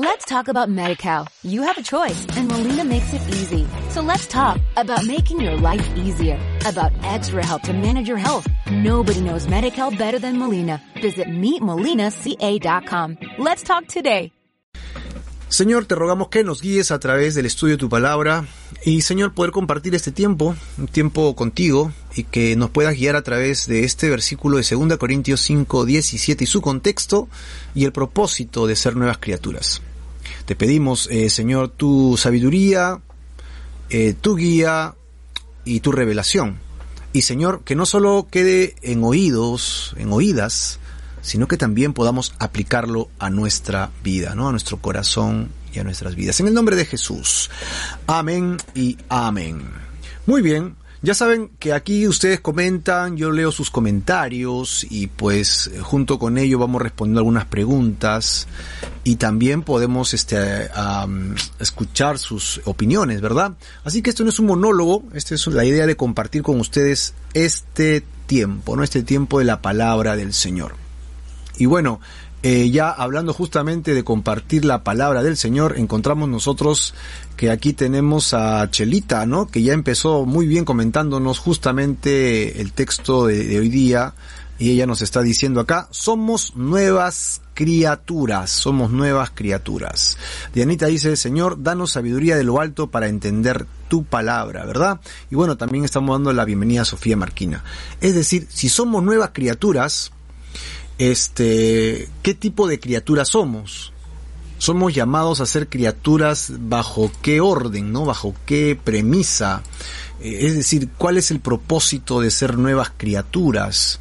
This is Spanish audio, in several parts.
Let's talk about MediCal. You have a choice and Molina makes it easy. So let's talk about making your life easier, about extra help to manage your health. Nobody knows MediCal better than Molina. Visit meetmolinaca.com. Let's talk today. Señor, te rogamos que nos guíes a través del estudio de tu palabra y Señor, poder compartir este tiempo, un tiempo contigo y que nos puedas guiar a través de este versículo de 2 Corintios 5, 17 y su contexto y el propósito de ser nuevas criaturas. Te pedimos, eh, Señor, tu sabiduría, eh, tu guía y tu revelación. Y Señor, que no solo quede en oídos, en oídas, sino que también podamos aplicarlo a nuestra vida, ¿no? A nuestro corazón y a nuestras vidas. En el nombre de Jesús. Amén y amén. Muy bien. Ya saben que aquí ustedes comentan, yo leo sus comentarios y pues junto con ello vamos respondiendo algunas preguntas y también podemos este, escuchar sus opiniones, ¿verdad? Así que esto no es un monólogo, esta es la idea de compartir con ustedes este tiempo, ¿no? Este tiempo de la palabra del Señor. Y bueno, eh, ya hablando justamente de compartir la palabra del Señor, encontramos nosotros que aquí tenemos a Chelita, ¿no? Que ya empezó muy bien comentándonos justamente el texto de, hoy día y ella nos está diciendo acá, somos nuevas criaturas, somos nuevas criaturas. Dianita dice, Señor, danos sabiduría de lo alto para entender tu palabra, ¿verdad? Y bueno, también estamos dando la bienvenida a Sofía Marquina. Es decir, si somos nuevas criaturas, este, qué tipo de criaturas somos. Somos llamados a ser criaturas bajo qué orden, ¿no? Bajo qué premisa. Eh, es decir, cuál es el propósito de ser nuevas criaturas.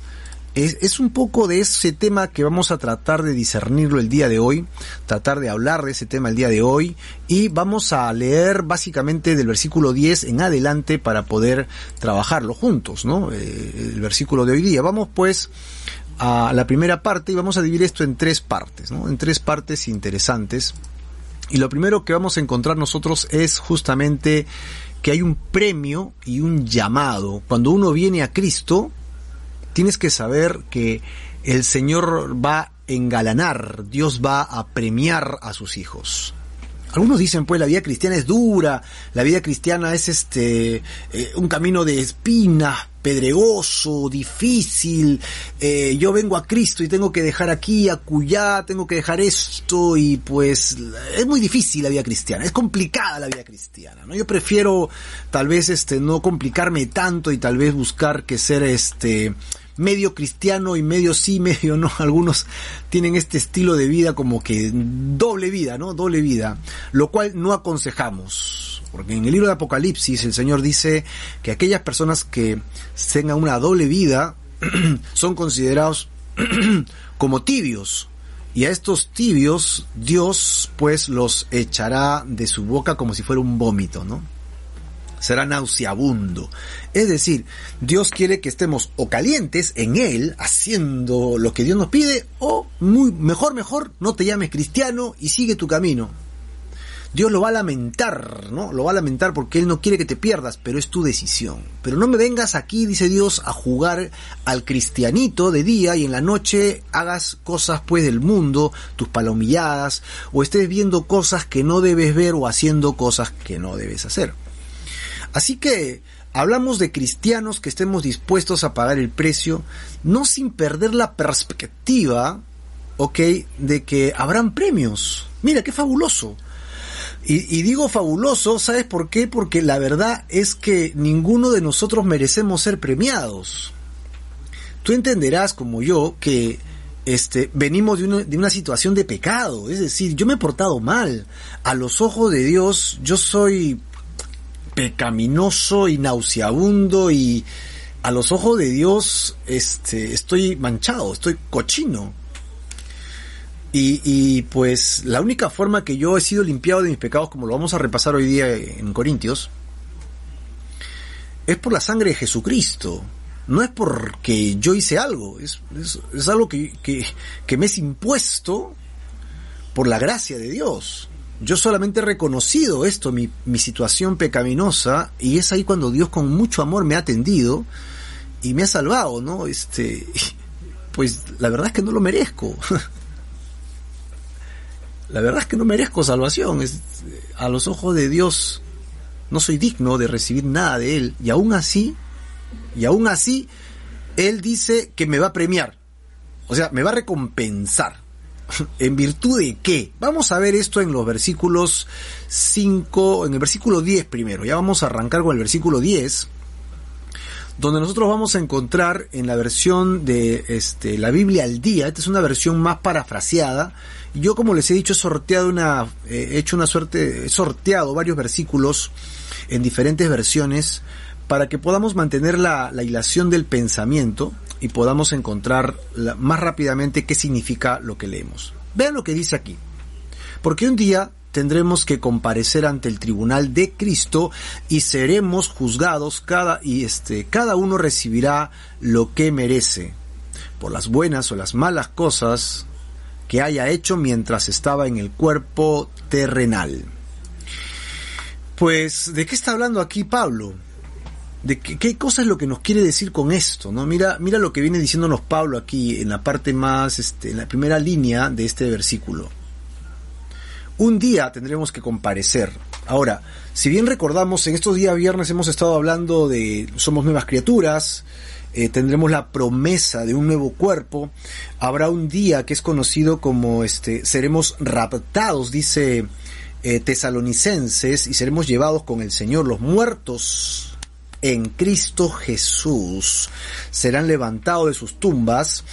Es, es, un poco de ese tema que vamos a tratar de discernirlo el día de hoy, tratar de hablar de ese tema el día de hoy y vamos a leer básicamente del versículo 10 en adelante para poder trabajarlo juntos, ¿no? Eh, el versículo de hoy día. Vamos pues a la primera parte y vamos a dividir esto en tres partes, ¿no? En tres partes interesantes. Y lo primero que vamos a encontrar nosotros es justamente que hay un premio y un llamado. Cuando uno viene a Cristo, tienes que saber que el Señor va a engalanar, Dios va a premiar a sus hijos. Algunos dicen, pues, la vida cristiana es dura, la vida cristiana es este, eh, un camino de espinas, pedregoso, difícil, eh, yo vengo a Cristo y tengo que dejar aquí, acullá, tengo que dejar esto y pues es muy difícil la vida cristiana, es complicada la vida cristiana, ¿no? Yo prefiero tal vez este no complicarme tanto y tal vez buscar que ser este medio cristiano y medio sí, medio no. Algunos tienen este estilo de vida como que doble vida, ¿no? Doble vida, lo cual no aconsejamos. Porque en el libro de Apocalipsis el Señor dice que aquellas personas que tengan una doble vida son considerados como tibios. Y a estos tibios Dios pues los echará de su boca como si fuera un vómito, ¿no? Será nauseabundo. Es decir, Dios quiere que estemos o calientes en Él, haciendo lo que Dios nos pide, o muy, mejor, mejor, no te llames cristiano y sigue tu camino. Dios lo va a lamentar, ¿no? Lo va a lamentar porque Él no quiere que te pierdas, pero es tu decisión. Pero no me vengas aquí, dice Dios, a jugar al cristianito de día y en la noche hagas cosas pues del mundo, tus palomilladas, o estés viendo cosas que no debes ver o haciendo cosas que no debes hacer. Así que hablamos de cristianos que estemos dispuestos a pagar el precio, no sin perder la perspectiva, ok, de que habrán premios. Mira, qué fabuloso. Y, digo fabuloso, ¿sabes por qué? Porque la verdad es que ninguno de nosotros merecemos ser premiados. Tú entenderás, como yo, que este, venimos de de una situación de pecado. Es decir, yo me he portado mal. A los ojos de Dios, yo soy pecaminoso y nauseabundo y a los ojos de Dios este, estoy manchado, estoy cochino. Y, y, pues la única forma que yo he sido limpiado de mis pecados, como lo vamos a repasar hoy día en Corintios, es por la sangre de Jesucristo. No es porque yo hice algo, es, es, algo que, que, que me es impuesto por la gracia de Dios yo solamente he reconocido esto, mi, situación pecaminosa, y es ahí cuando Dios con mucho amor me ha atendido y me ha salvado, ¿no? Este, pues la verdad es que no lo merezco. la verdad es que no merezco salvación. Es, a los ojos de Dios no soy digno de recibir nada de Él. Y aún así, y aún así, Él dice que me va a premiar. O sea, me va a recompensar. ¿En virtud de qué? Vamos a ver esto en los versículos 5, en el versículo 10 primero. Ya vamos a arrancar con el versículo 10 donde nosotros vamos a encontrar en la versión de este, la Biblia al día, esta es una versión más parafraseada, yo como les he dicho he sorteado una, he hecho una suerte, he sorteado varios versículos en diferentes versiones para que podamos mantener la, la hilación del pensamiento y podamos encontrar más rápidamente qué significa lo que leemos. Vean lo que dice aquí. Porque un día tendremos que comparecer ante el tribunal de Cristo y seremos juzgados cada y este cada uno recibirá lo que merece por las buenas o las malas cosas que haya hecho mientras estaba en el cuerpo terrenal. Pues, ¿de qué está hablando aquí Pablo? ¿De qué, cosa es lo que nos quiere decir con esto? ¿no? Mira, mira lo que viene diciéndonos Pablo aquí en la parte más, este, en la primera línea de este versículo. Un día tendremos que comparecer. Ahora, si bien recordamos, en estos días viernes hemos estado hablando de somos nuevas criaturas, eh, tendremos la promesa de un nuevo cuerpo, habrá un día que es conocido como este, seremos raptados, dice eh, tesalonicenses, y seremos llevados con el Señor, los muertos en Cristo Jesús serán levantados de sus tumbas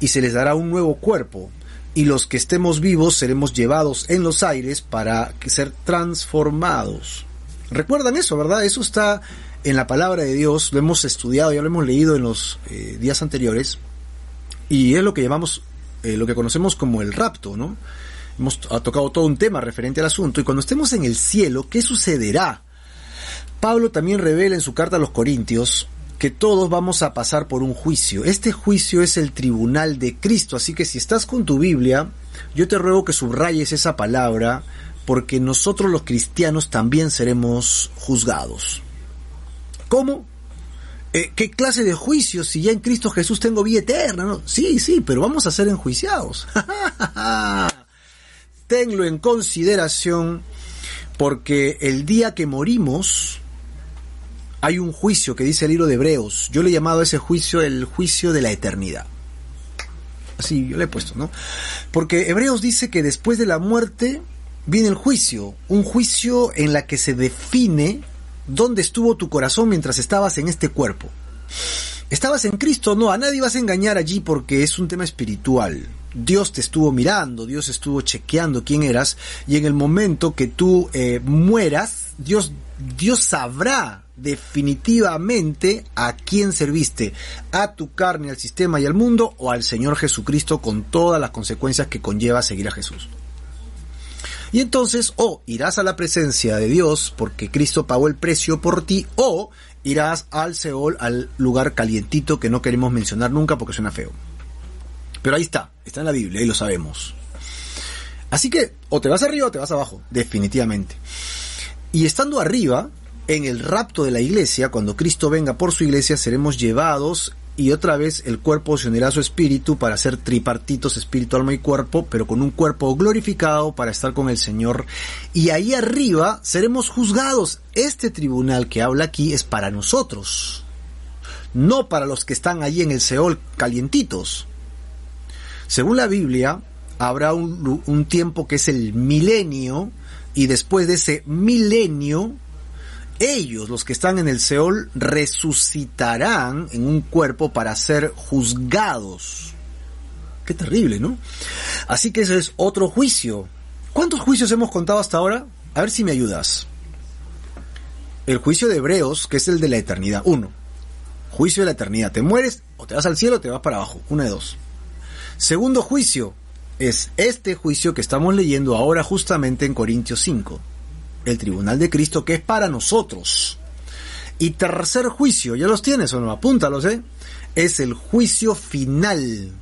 y se les dará un nuevo cuerpo y los que estemos vivos seremos llevados en los aires para ser transformados. ¿Recuerdan eso, verdad? Eso está en la palabra de Dios, lo hemos estudiado, ya lo hemos leído en los eh, días anteriores, y es lo que llamamos, eh, lo que conocemos como el rapto, ¿no? Hemos tocado todo un tema referente al asunto, y cuando estemos en el cielo, ¿qué sucederá? Pablo también revela en su carta a los Corintios que todos vamos a pasar por un juicio. Este juicio es el tribunal de Cristo, así que si estás con tu Biblia, yo te ruego que subrayes esa palabra, porque nosotros los cristianos también seremos juzgados. ¿Cómo? Eh, ¿Qué clase de juicio si ya en Cristo Jesús tengo vida eterna? Sí, sí, pero vamos a ser enjuiciados. Tenlo en consideración porque el día que morimos, hay un juicio que dice el libro de Hebreos. Yo le he llamado a ese juicio el juicio de la eternidad. Así yo le he puesto, ¿no? Porque Hebreos dice que después de la muerte viene el juicio, un juicio en la que se define dónde estuvo tu corazón mientras estabas en este cuerpo. ¿Estabas en Cristo? No, a nadie vas a engañar allí porque es un tema espiritual. Dios te estuvo mirando, Dios estuvo chequeando quién eras y en el momento que tú eh, mueras, Dios, Dios sabrá definitivamente a quién serviste, a tu carne, al sistema y al mundo o al Señor Jesucristo con todas las consecuencias que conlleva seguir a Jesús. Y entonces o irás a la presencia de Dios porque Cristo pagó el precio por ti o irás al Seol, al lugar calientito que no queremos mencionar nunca porque suena feo. Pero ahí está, está en la Biblia y lo sabemos. Así que o te vas arriba o te vas abajo, definitivamente. Y estando arriba, en el rapto de la iglesia, cuando Cristo venga por su iglesia, seremos llevados y otra vez el cuerpo se unirá a su espíritu para ser tripartitos, espíritu, alma y cuerpo, pero con un cuerpo glorificado para estar con el Señor. Y ahí arriba seremos juzgados. Este tribunal que habla aquí es para nosotros, no para los que están allí en el Seol calientitos. Según la Biblia, habrá un, un tiempo que es el milenio, y después de ese milenio, ellos, los que están en el Seol, resucitarán en un cuerpo para ser juzgados. Qué terrible, ¿no? Así que ese es otro juicio. ¿Cuántos juicios hemos contado hasta ahora? A ver si me ayudas. El juicio de Hebreos, que es el de la eternidad. Uno. Juicio de la eternidad. Te mueres o te vas al cielo o te vas para abajo. Una de dos. Segundo juicio es este juicio que estamos leyendo ahora justamente en Corintios 5 el tribunal de Cristo que es para nosotros. Y tercer juicio, ya los tienes o no, apúntalos, ¿eh? Es el juicio final,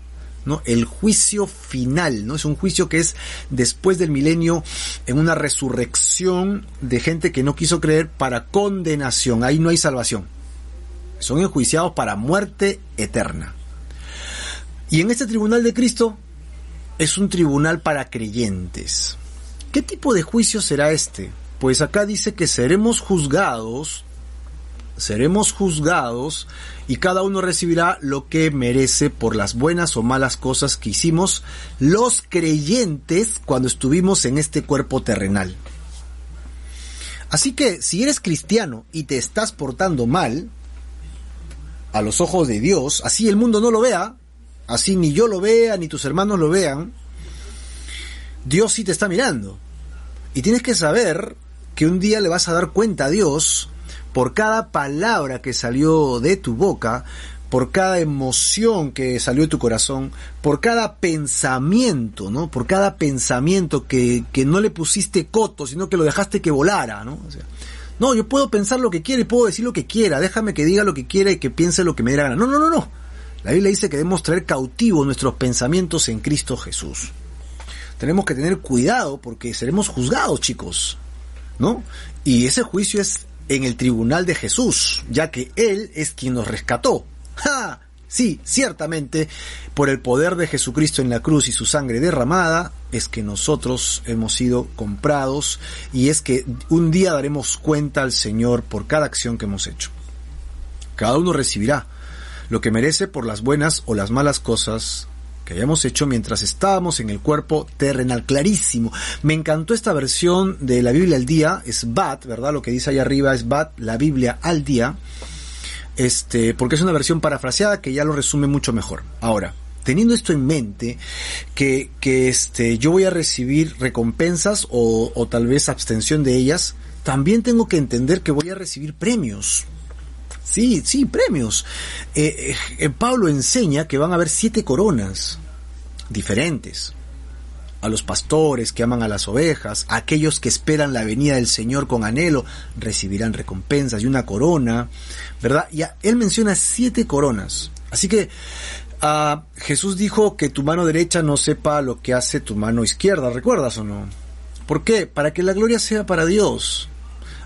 ¿no? El juicio final, ¿no? Es un juicio que es después del milenio en una resurrección de gente que no quiso creer para condenación. Ahí no hay salvación. Son enjuiciados para muerte eterna. Y en este tribunal de Cristo, es un tribunal para creyentes. ¿Qué tipo de juicio será este? Pues acá dice que seremos juzgados, seremos juzgados y cada uno recibirá lo que merece por las buenas o malas cosas que hicimos los creyentes cuando estuvimos en este cuerpo terrenal. Así que si eres cristiano y te estás portando mal, a los ojos de Dios, así el mundo no lo vea, así ni yo lo vea, ni tus hermanos lo vean, Dios sí te está mirando. Y tienes que saber que un día le vas a dar cuenta a Dios por cada palabra que salió de tu boca, por cada emoción que salió de tu corazón, por cada pensamiento, ¿no? Por cada pensamiento que, que no le pusiste coto, sino que lo dejaste que volara, ¿no? no, yo puedo pensar lo que quiera y puedo decir lo que quiera, déjame que diga lo que quiera y que piense lo que me dé la gana. No, no, no, no. La Biblia dice que debemos traer cautivo nuestros pensamientos en Cristo Jesús. Tenemos que tener cuidado porque seremos juzgados, chicos. ¿No? Y ese juicio es en el tribunal de Jesús, ya que Él es quien nos rescató. ¡Ja! Sí, ciertamente, por el poder de Jesucristo en la cruz y su sangre derramada, es que nosotros hemos sido comprados y es que un día daremos cuenta al Señor por cada acción que hemos hecho. Cada uno recibirá lo que merece por las buenas o las malas cosas que hayamos hecho mientras estábamos en el cuerpo terrenal. Clarísimo. Me encantó esta versión de la Biblia al día, es BAT, ¿verdad? Lo que dice ahí arriba es BAT, la Biblia al día. Este, porque es una versión parafraseada que ya lo resume mucho mejor. Ahora, teniendo esto en mente, que, que este, yo voy a recibir recompensas o, o tal vez abstención de ellas, también tengo que entender que voy a recibir premios. Sí, sí, premios. Eh, eh, Pablo enseña que van a haber siete coronas diferentes. A los pastores que aman a las ovejas, a aquellos que esperan la venida del Señor con anhelo, recibirán recompensas y una corona, ¿verdad? Y él menciona siete coronas. Así que ah, Jesús dijo que tu mano derecha no sepa lo que hace tu mano izquierda, ¿recuerdas o no? ¿Por qué? Para que la gloria sea para Dios.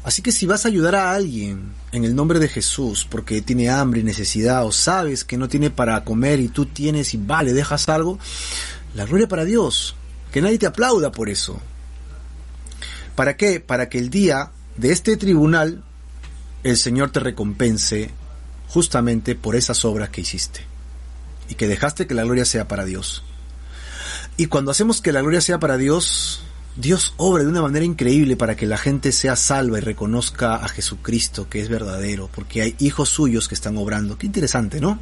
Así que si vas a ayudar a alguien en el nombre de Jesús porque tiene hambre y necesidad o sabes que no tiene para comer y tú tienes y vale, dejas algo, la gloria para Dios. Que nadie te aplauda por eso. ¿Para qué? Para que el día de este tribunal el Señor te recompense justamente por esas obras que hiciste y que dejaste que la gloria sea para Dios. Y cuando hacemos que la gloria sea para Dios, Dios obra de una manera increíble para que la gente sea salva y reconozca a Jesucristo que es verdadero, porque hay hijos suyos que están obrando. Qué interesante, ¿no?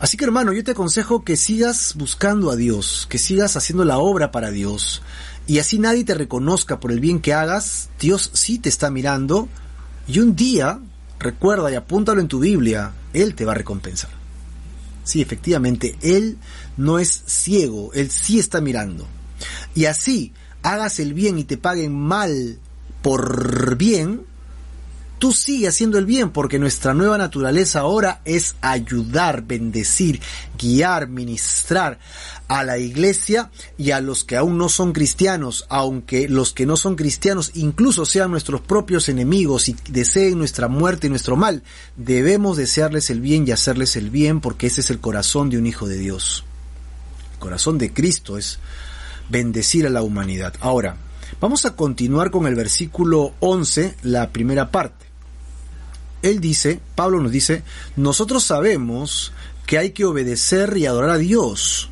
Así que hermano, yo te aconsejo que sigas buscando a Dios, que sigas haciendo la obra para Dios, y así nadie te reconozca por el bien que hagas, Dios sí te está mirando, y un día, recuerda y apúntalo en tu Biblia, Él te va a recompensar. Sí, efectivamente, Él no es ciego, Él sí está mirando. Y así, hagas el bien y te paguen mal por bien, tú sigue haciendo el bien porque nuestra nueva naturaleza ahora es ayudar, bendecir, guiar, ministrar a la iglesia y a los que aún no son cristianos, aunque los que no son cristianos incluso sean nuestros propios enemigos y deseen nuestra muerte y nuestro mal, debemos desearles el bien y hacerles el bien porque ese es el corazón de un hijo de Dios. El corazón de Cristo es bendecir a la humanidad. Ahora, vamos a continuar con el versículo 11, la primera parte. Él dice, Pablo nos dice, nosotros sabemos que hay que obedecer y adorar a Dios.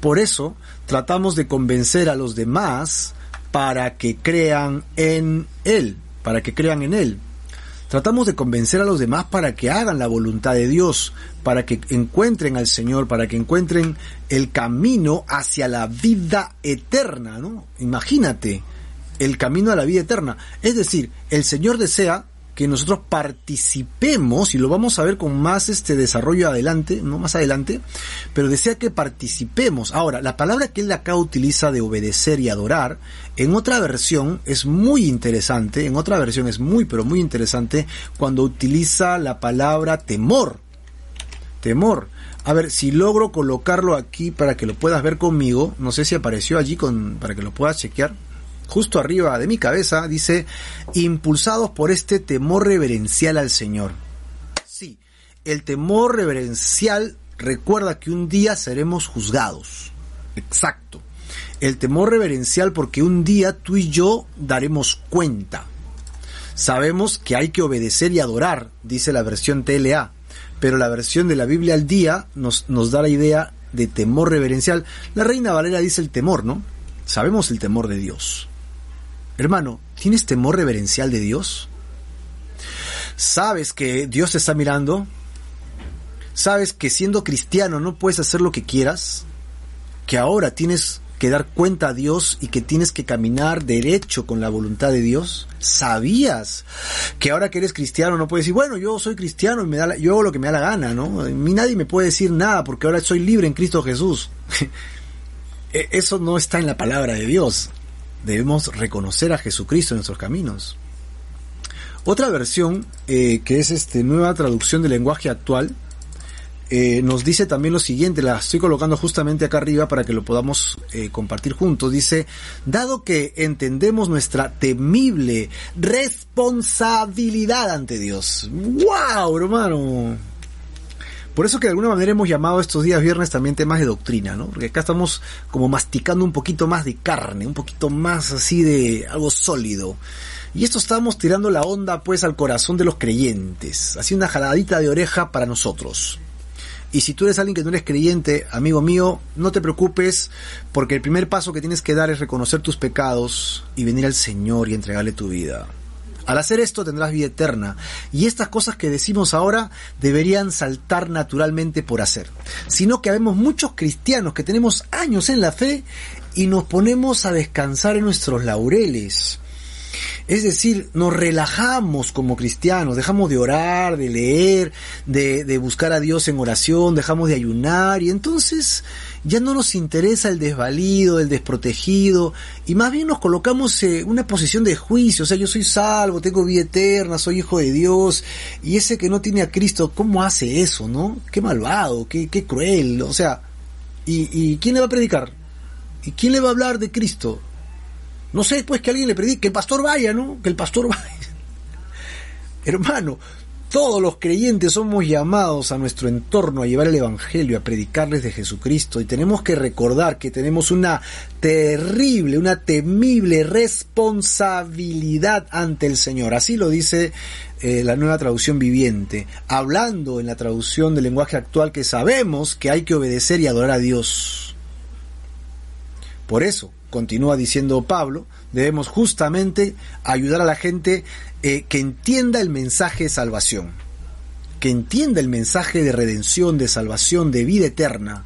Por eso tratamos de convencer a los demás para que crean en Él, para que crean en Él. Tratamos de convencer a los demás para que hagan la voluntad de Dios, para que encuentren al Señor, para que encuentren el camino hacia la vida eterna, ¿no? Imagínate, el camino a la vida eterna. Es decir, el Señor desea que nosotros participemos, y lo vamos a ver con más este desarrollo adelante, no más adelante, pero desea que participemos. Ahora, la palabra que él acá utiliza de obedecer y adorar, en otra versión es muy interesante, en otra versión es muy, pero muy interesante, cuando utiliza la palabra temor. Temor. A ver, si logro colocarlo aquí para que lo puedas ver conmigo, no sé si apareció allí con, para que lo puedas chequear justo arriba de mi cabeza, dice, impulsados por este temor reverencial al Señor. Sí, el temor reverencial recuerda que un día seremos juzgados. Exacto. El temor reverencial porque un día tú y yo daremos cuenta. Sabemos que hay que obedecer y adorar, dice la versión TLA, pero la versión de la Biblia al día nos, nos da la idea de temor reverencial. La Reina Valera dice el temor, ¿no? Sabemos el temor de Dios. Hermano, ¿tienes temor reverencial de Dios? ¿Sabes que Dios te está mirando? ¿Sabes que siendo cristiano no puedes hacer lo que quieras? ¿Que ahora tienes que dar cuenta a Dios y que tienes que caminar derecho con la voluntad de Dios? ¿Sabías que ahora que eres cristiano no puedes decir, bueno, yo soy cristiano y me da yo hago lo que me da la gana, ¿no? A mí nadie me puede decir nada porque ahora soy libre en Cristo Jesús. E, eso no está en la palabra de Dios. Debemos reconocer a Jesucristo en nuestros caminos. Otra versión, eh, que es este nueva traducción del lenguaje actual, eh, nos dice también lo siguiente, la estoy colocando justamente acá arriba para que lo podamos eh, compartir juntos. Dice, dado que entendemos nuestra temible responsabilidad ante Dios. ¡Wow, hermano! Por eso que de alguna manera hemos llamado estos días viernes también temas de doctrina, ¿no? Porque acá estamos como masticando un poquito más de carne, un poquito más así de algo sólido. Y esto estamos tirando la onda pues al corazón de los creyentes, así una jaladita de oreja para nosotros. Y si tú eres alguien que no eres creyente, amigo mío, no te preocupes, porque el primer paso que tienes que dar es reconocer tus pecados y venir al Señor y entregarle tu vida. Al hacer esto tendrás vida eterna. Y estas cosas que decimos ahora deberían saltar naturalmente por hacer. Sino que habemos muchos cristianos que tenemos años en la fe y nos ponemos a descansar en nuestros laureles es decir, nos relajamos como cristianos, dejamos de orar, de leer, de, buscar a Dios en oración, dejamos de ayunar y entonces ya no nos interesa el desvalido, el desprotegido y más bien nos colocamos en una posición de juicio, o sea, yo soy salvo, tengo vida eterna, soy hijo de Dios y ese que no tiene a Cristo, ¿cómo hace eso, no? Qué malvado, qué, qué cruel, o sea, ¿y, ¿y quién le va a predicar? ¿Y quién le va a hablar de Cristo? No sé, pues que alguien le predique, que el pastor vaya, ¿no? Que el pastor vaya. Hermano, todos los creyentes somos llamados a nuestro entorno a llevar el Evangelio, a predicarles de Jesucristo y tenemos que recordar que tenemos una terrible, una temible responsabilidad ante el Señor. Así lo dice eh, la nueva traducción viviente, hablando en la traducción del lenguaje actual que sabemos que hay que obedecer y adorar a Dios. Por eso, continúa diciendo Pablo, debemos justamente ayudar a la gente eh, que entienda el mensaje de salvación, que entienda el mensaje de redención, de salvación, de vida eterna.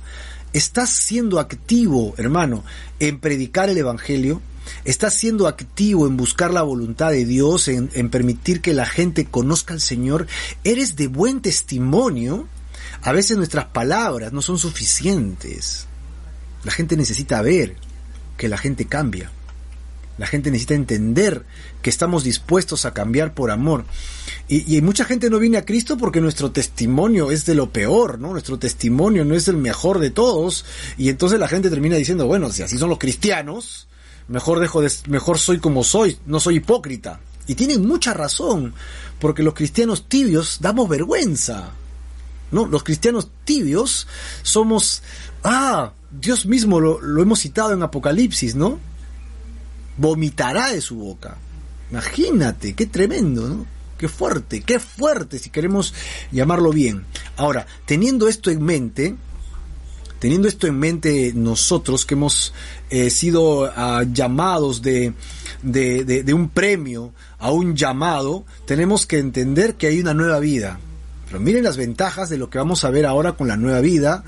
¿Estás siendo activo, hermano, en predicar el Evangelio? ¿Estás siendo activo en buscar la voluntad de Dios, en, en permitir que la gente conozca al Señor? ¿Eres de buen testimonio? A veces nuestras palabras no son suficientes. La gente necesita ver, que la gente cambia. La gente necesita entender que estamos dispuestos a cambiar por amor. Y, mucha gente no viene a Cristo porque nuestro testimonio es de lo peor, ¿no? Nuestro testimonio no es el mejor de todos. Y entonces la gente termina diciendo, bueno, si así son los cristianos, mejor dejo de, mejor soy como soy, no soy hipócrita. Y tienen mucha razón, porque los cristianos tibios damos vergüenza. ¿No? Los cristianos tibios somos, ah, Dios mismo lo, hemos citado en Apocalipsis, ¿no? Vomitará de su boca. Imagínate, qué tremendo, ¿no? Qué fuerte, qué fuerte, si queremos llamarlo bien. Ahora, teniendo esto en mente, teniendo esto en mente nosotros que hemos eh, sido ah, llamados de, de, de, un premio a un llamado, tenemos que entender que hay una nueva vida. Pero miren las ventajas de lo que vamos a ver ahora con la nueva vida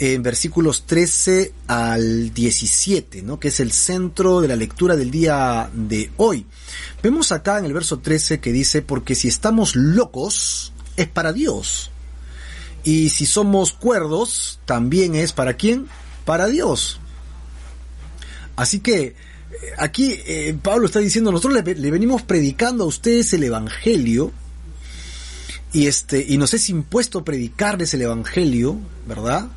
en versículos 13 al 17, ¿no? que es el centro de la lectura del día de hoy. Vemos acá en el verso 13 que dice, porque si estamos locos, es para Dios. Y si somos cuerdos, también es para quién? Para Dios. Así que eh, aquí eh, Pablo está diciendo, nosotros le, le venimos predicando a ustedes el Evangelio, y este, y nos es impuesto predicarles el Evangelio, ¿verdad?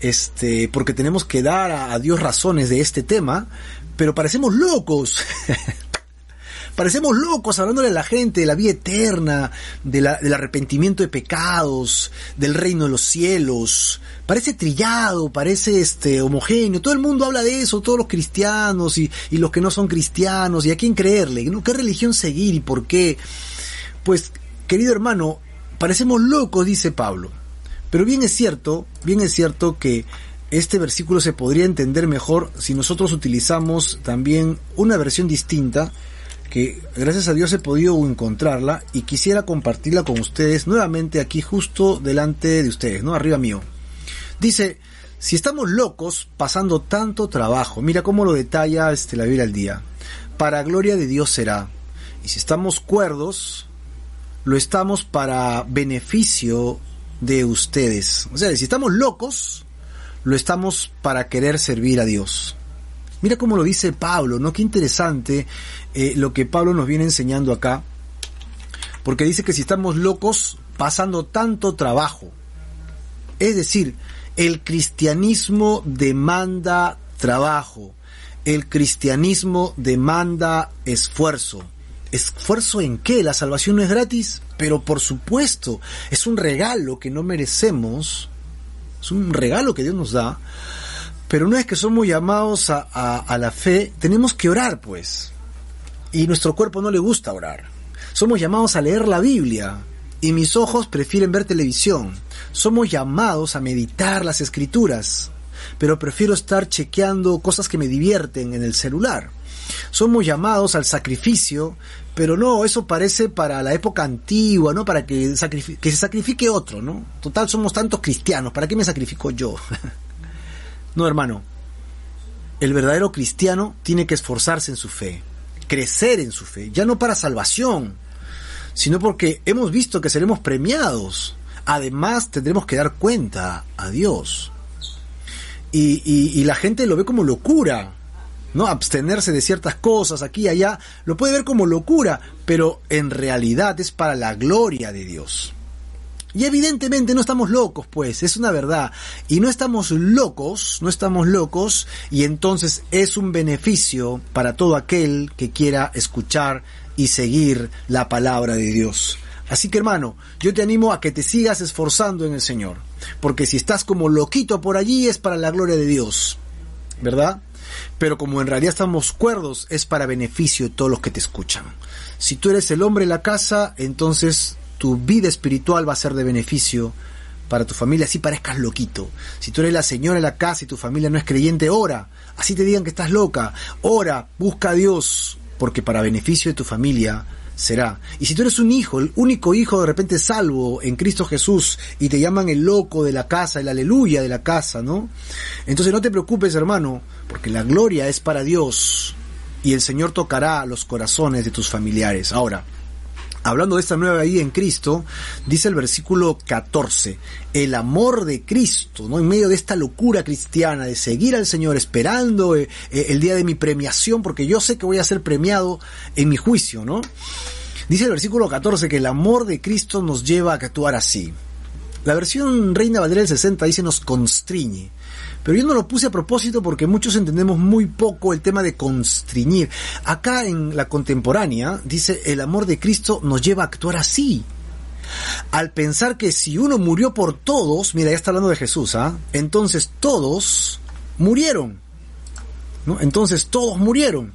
Este, porque tenemos que dar a, Dios razones de este tema, pero parecemos locos. Parecemos locos hablándole a la gente de la vida eterna, del arrepentimiento de pecados, del reino de los cielos. Parece trillado, parece este homogéneo. Todo el mundo habla de eso, todos los cristianos y, los que no son cristianos. ¿Y a quién creerle? ¿Qué religión seguir y por qué? Pues, querido hermano, parecemos locos, dice Pablo. Pero bien es cierto, bien es cierto que este versículo se podría entender mejor si nosotros utilizamos también una versión distinta que gracias a Dios he podido encontrarla y quisiera compartirla con ustedes nuevamente aquí justo delante de ustedes, ¿no? Arriba mío. Dice, si estamos locos pasando tanto trabajo, mira cómo lo detalla este, la Biblia al día, para gloria de Dios será. Y si estamos cuerdos, lo estamos para beneficio de ustedes. O sea, si estamos locos, lo estamos para querer servir a Dios. Mira cómo lo dice Pablo, ¿no? Qué interesante eh, lo que Pablo nos viene enseñando acá. Porque dice que si estamos locos pasando tanto trabajo. Es decir, el cristianismo demanda trabajo. El cristianismo demanda esfuerzo. ¿Esfuerzo en qué? La salvación no es gratis, pero por supuesto, es un regalo que no merecemos, es un regalo que Dios nos da, pero una vez que somos llamados a, a, la fe, tenemos que orar, pues. Y nuestro cuerpo no le gusta orar. Somos llamados a leer la Biblia, y mis ojos prefieren ver televisión. Somos llamados a meditar las escrituras, pero prefiero estar chequeando cosas que me divierten en el celular. Somos llamados al sacrificio, pero no, eso parece para la época antigua, ¿no? Para que, se sacrifique otro, ¿no? Total, somos tantos cristianos, ¿para qué me sacrifico yo? no, hermano. El verdadero cristiano tiene que esforzarse en su fe, crecer en su fe, ya no para salvación, sino porque hemos visto que seremos premiados. Además, tendremos que dar cuenta a Dios. Y la gente lo ve como locura. ¿No? Abstenerse de ciertas cosas aquí y allá, lo puede ver como locura, pero en realidad es para la gloria de Dios. Y evidentemente no estamos locos, pues, es una verdad. Y no estamos locos, no estamos locos, y entonces es un beneficio para todo aquel que quiera escuchar y seguir la palabra de Dios. Así que hermano, yo te animo a que te sigas esforzando en el Señor, porque si estás como loquito por allí es para la gloria de Dios, ¿verdad? Pero como en realidad estamos cuerdos, es para beneficio de todos los que te escuchan. Si tú eres el hombre de la casa, entonces tu vida espiritual va a ser de beneficio para tu familia, así parezcas loquito. Si tú eres la señora de la casa y tu familia no es creyente, ora. Así te digan que estás loca. Ora, busca a Dios, porque para beneficio de tu familia será. Y si tú eres un hijo, el único hijo de repente salvo en Cristo Jesús y te llaman el loco de la casa, el aleluya de la casa, ¿no? Entonces no te preocupes, hermano, porque la gloria es para Dios y el Señor tocará los corazones de tus familiares. Ahora, hablando de esta nueva vida en Cristo, dice el versículo 14, el amor de Cristo, ¿no? En medio de esta locura cristiana de seguir al Señor esperando eh, eh, el día de mi premiación, porque yo sé que voy a ser premiado en mi juicio, ¿no? Dice el versículo 14 que el amor de Cristo nos lleva a actuar así. La versión Reina Valera del 60 dice nos constriñe. Pero yo no lo puse a propósito porque muchos entendemos muy poco el tema de constriñir. Acá en la contemporánea dice el amor de Cristo nos lleva a actuar así. Al pensar que si uno murió por todos, mira, ya está hablando de Jesús, ¿ah? Entonces todos murieron. ¿No? Entonces todos murieron.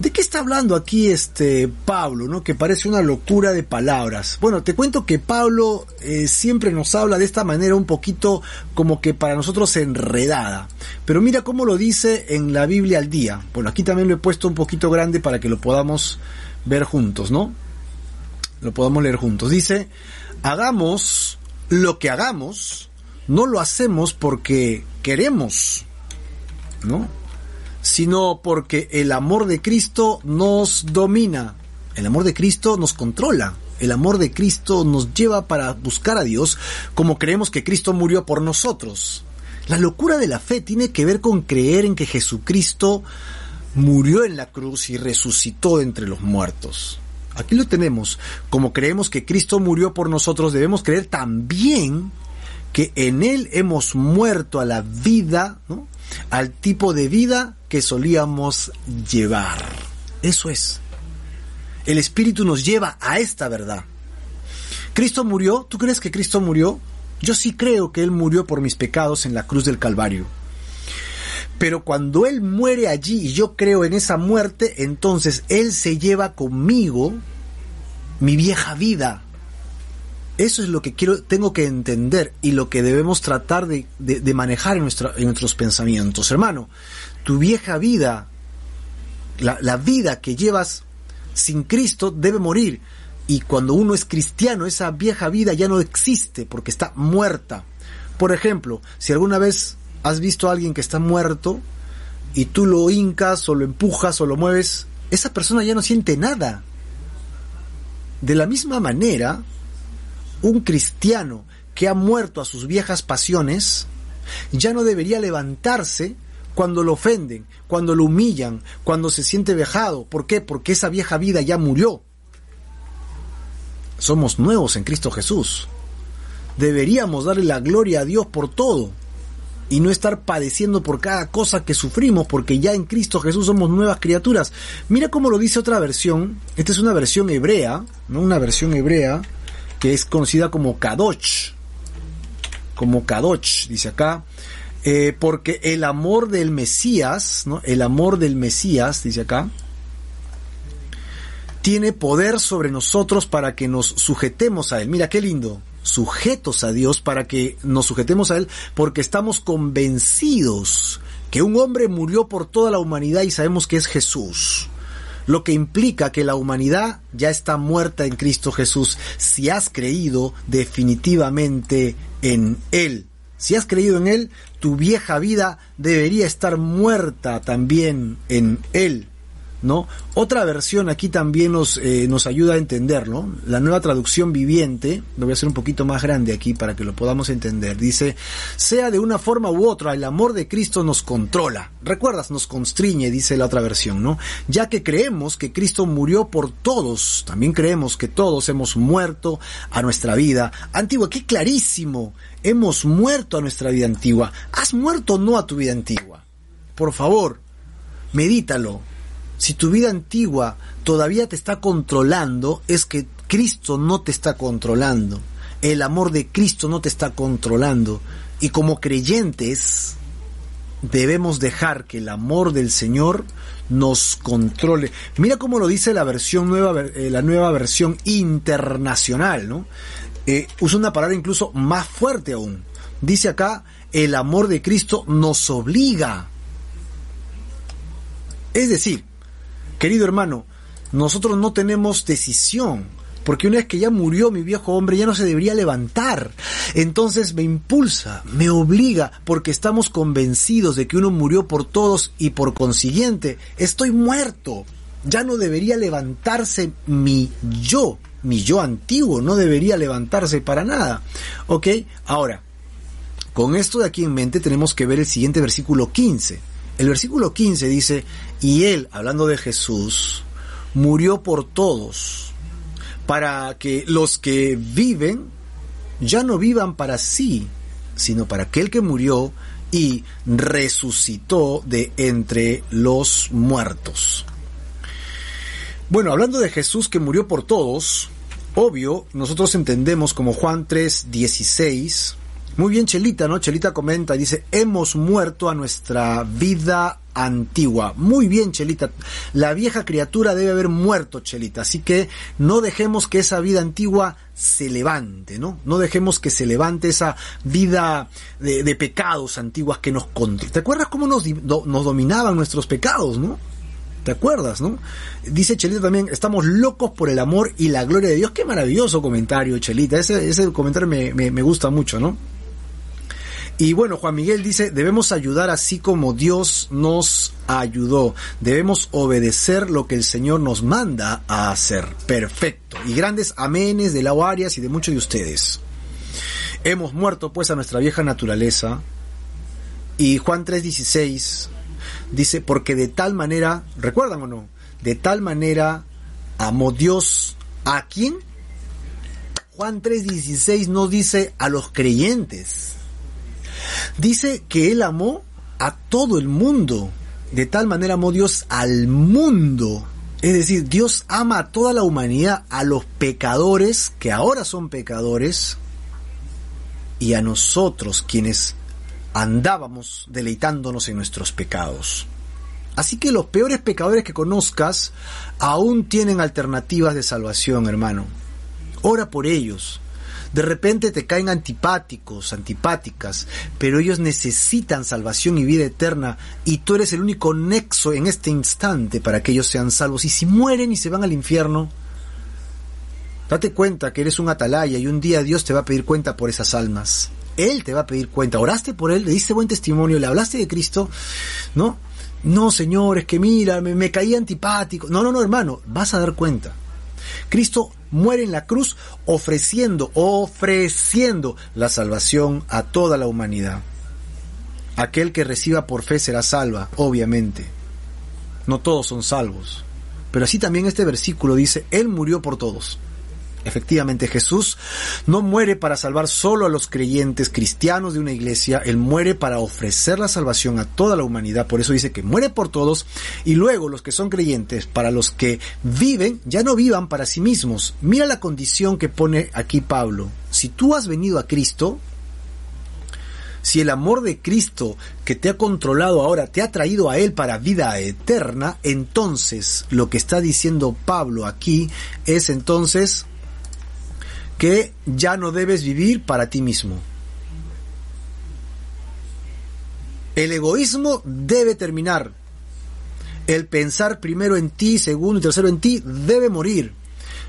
¿De qué está hablando aquí este Pablo, no? Que parece una locura de palabras. Bueno, te cuento que Pablo eh, siempre nos habla de esta manera un poquito como que para nosotros enredada. Pero mira cómo lo dice en la Biblia al día. Bueno, aquí también lo he puesto un poquito grande para que lo podamos ver juntos, ¿no? Lo podamos leer juntos. Dice, hagamos lo que hagamos, no lo hacemos porque queremos, ¿no? Sino porque el amor de Cristo nos domina, el amor de Cristo nos controla, el amor de Cristo nos lleva para buscar a Dios como creemos que Cristo murió por nosotros. La locura de la fe tiene que ver con creer en que Jesucristo murió en la cruz y resucitó entre los muertos. Aquí lo tenemos. Como creemos que Cristo murió por nosotros, debemos creer también que en Él hemos muerto a la vida, ¿no? Al tipo de vida que solíamos llevar. Eso es. El Espíritu nos lleva a esta verdad. Cristo murió, ¿tú crees que Cristo murió? Yo sí creo que Él murió por mis pecados en la cruz del Calvario. Pero cuando Él muere allí y yo creo en esa muerte, entonces Él se lleva conmigo mi vieja vida. Eso es lo que quiero, tengo que entender y lo que debemos tratar de, manejar en, en nuestros pensamientos. Hermano, tu vieja vida, la, la vida que llevas sin Cristo debe morir. Y cuando uno es cristiano, esa vieja vida ya no existe porque está muerta. Por ejemplo, si alguna vez has visto a alguien que está muerto y tú lo hincas o lo empujas o lo mueves, esa persona ya no siente nada. De la misma manera, un cristiano que ha muerto a sus viejas pasiones ya no debería levantarse cuando lo ofenden, cuando lo humillan, cuando se siente vejado. ¿Por qué? Porque esa vieja vida ya murió. Somos nuevos en Cristo Jesús. Deberíamos darle la gloria a Dios por todo y no estar padeciendo por cada cosa que sufrimos, porque ya en Cristo Jesús somos nuevas criaturas. Mira cómo lo dice otra versión. Esta es una versión hebrea, ¿no? Una versión hebrea que es conocida como Kadosh. Como Kadosh, dice acá. Eh, porque el amor del Mesías, ¿no? El amor del Mesías, dice acá, tiene poder sobre nosotros para que nos sujetemos a él. Mira qué lindo sujetos a Dios para que nos sujetemos a Él porque estamos convencidos que un hombre murió por toda la humanidad y sabemos que es Jesús. Lo que implica que la humanidad ya está muerta en Cristo Jesús si has creído definitivamente en Él. Si has creído en Él, tu vieja vida debería estar muerta también en Él. ¿No? Otra versión aquí también nos, eh, nos ayuda a entenderlo. La nueva traducción viviente, lo voy a hacer un poquito más grande aquí para que lo podamos entender. Dice, sea de una forma u otra, el amor de Cristo nos controla. Recuerdas, nos constriñe, dice la otra versión, ¿no? Ya que creemos que Cristo murió por todos, también creemos que todos hemos muerto a nuestra vida antigua. ¡Qué clarísimo! Hemos muerto a nuestra vida antigua. ¿Has muerto o no a tu vida antigua? Por favor, medítalo si tu vida antigua todavía te está controlando, es que Cristo no te está controlando. El amor de Cristo no te está controlando. Y como creyentes, debemos dejar que el amor del Señor nos controle. Mira cómo lo dice la versión nueva, eh, la nueva versión internacional, ¿no? Eh, usa una palabra incluso más fuerte aún. Dice acá, el amor de Cristo nos obliga. Es decir, Querido hermano, nosotros no tenemos decisión, porque una vez que ya murió mi viejo hombre ya no se debería levantar. Entonces me impulsa, me obliga, porque estamos convencidos de que uno murió por todos y por consiguiente estoy muerto. Ya no debería levantarse mi yo, mi yo antiguo, no debería levantarse para nada. ¿Ok? Ahora, con esto de aquí en mente tenemos que ver el siguiente versículo 15 el versículo 15 dice, y él, hablando de Jesús, murió por todos, para que los que viven ya no vivan para sí, sino para aquel que murió y resucitó de entre los muertos. Bueno, hablando de Jesús que murió por todos, obvio, nosotros entendemos como Juan 3, 16, muy bien, Chelita, ¿no? Chelita comenta, dice, hemos muerto a nuestra vida antigua. Muy bien, Chelita. La vieja criatura debe haber muerto, Chelita. Así que no dejemos que esa vida antigua se levante, ¿no? No dejemos que se levante esa vida de, pecados antiguas que nos contra. ¿Te acuerdas cómo nos, dominaban nuestros pecados, no? ¿Te acuerdas, no? Dice Chelita también, estamos locos por el amor y la gloria de Dios. Qué maravilloso comentario, Chelita. Ese, comentario me, me gusta mucho, ¿no? Y bueno, Juan Miguel dice, debemos ayudar así como Dios nos ayudó. Debemos obedecer lo que el Señor nos manda a hacer. Perfecto. Y grandes amenes de la Arias y de muchos de ustedes. Hemos muerto pues a nuestra vieja naturaleza. Y Juan 3:16 dice, porque de tal manera, ¿recuerdan o no? De tal manera amó Dios a quién? Juan 3:16 no dice a los creyentes Dice que Él amó a todo el mundo. De tal manera amó Dios al mundo Es decir, Dios ama a toda la humanidad, a los pecadores que ahora son pecadores y a nosotros quienes andábamos deleitándonos en nuestros pecados. Así que los peores pecadores que conozcas aún tienen alternativas de salvación, hermano. Ora por ellos. De repente te caen antipáticos, antipáticas, pero ellos necesitan salvación y vida eterna y tú eres el único nexo en este instante para que ellos sean salvos. Y si mueren y se van al infierno, date cuenta que eres un atalaya y un día Dios te va a pedir cuenta por esas almas. Él te va a pedir cuenta. Oraste por él, le diste buen testimonio, le hablaste de Cristo, ¿no? No, Señor, es que mira, me, me caí antipático. No, no, no, hermano, vas a dar cuenta. Cristo muere en la cruz ofreciendo, ofreciendo la salvación a toda la humanidad. Aquel que reciba por fe será salva, obviamente. No todos son salvos. Pero así también este versículo dice, Él murió por todos. Efectivamente, Jesús no muere para salvar solo a los creyentes cristianos de una iglesia, Él muere para ofrecer la salvación a toda la humanidad, por eso dice que muere por todos, y luego los que son creyentes, para los que viven, ya no vivan para sí mismos. Mira la condición que pone aquí Pablo. Si tú has venido a Cristo, si el amor de Cristo que te ha controlado ahora te ha traído a Él para vida eterna, entonces lo que está diciendo Pablo aquí es entonces que ya no debes vivir para ti mismo. El egoísmo debe terminar. El pensar primero en ti, segundo y tercero en ti debe morir.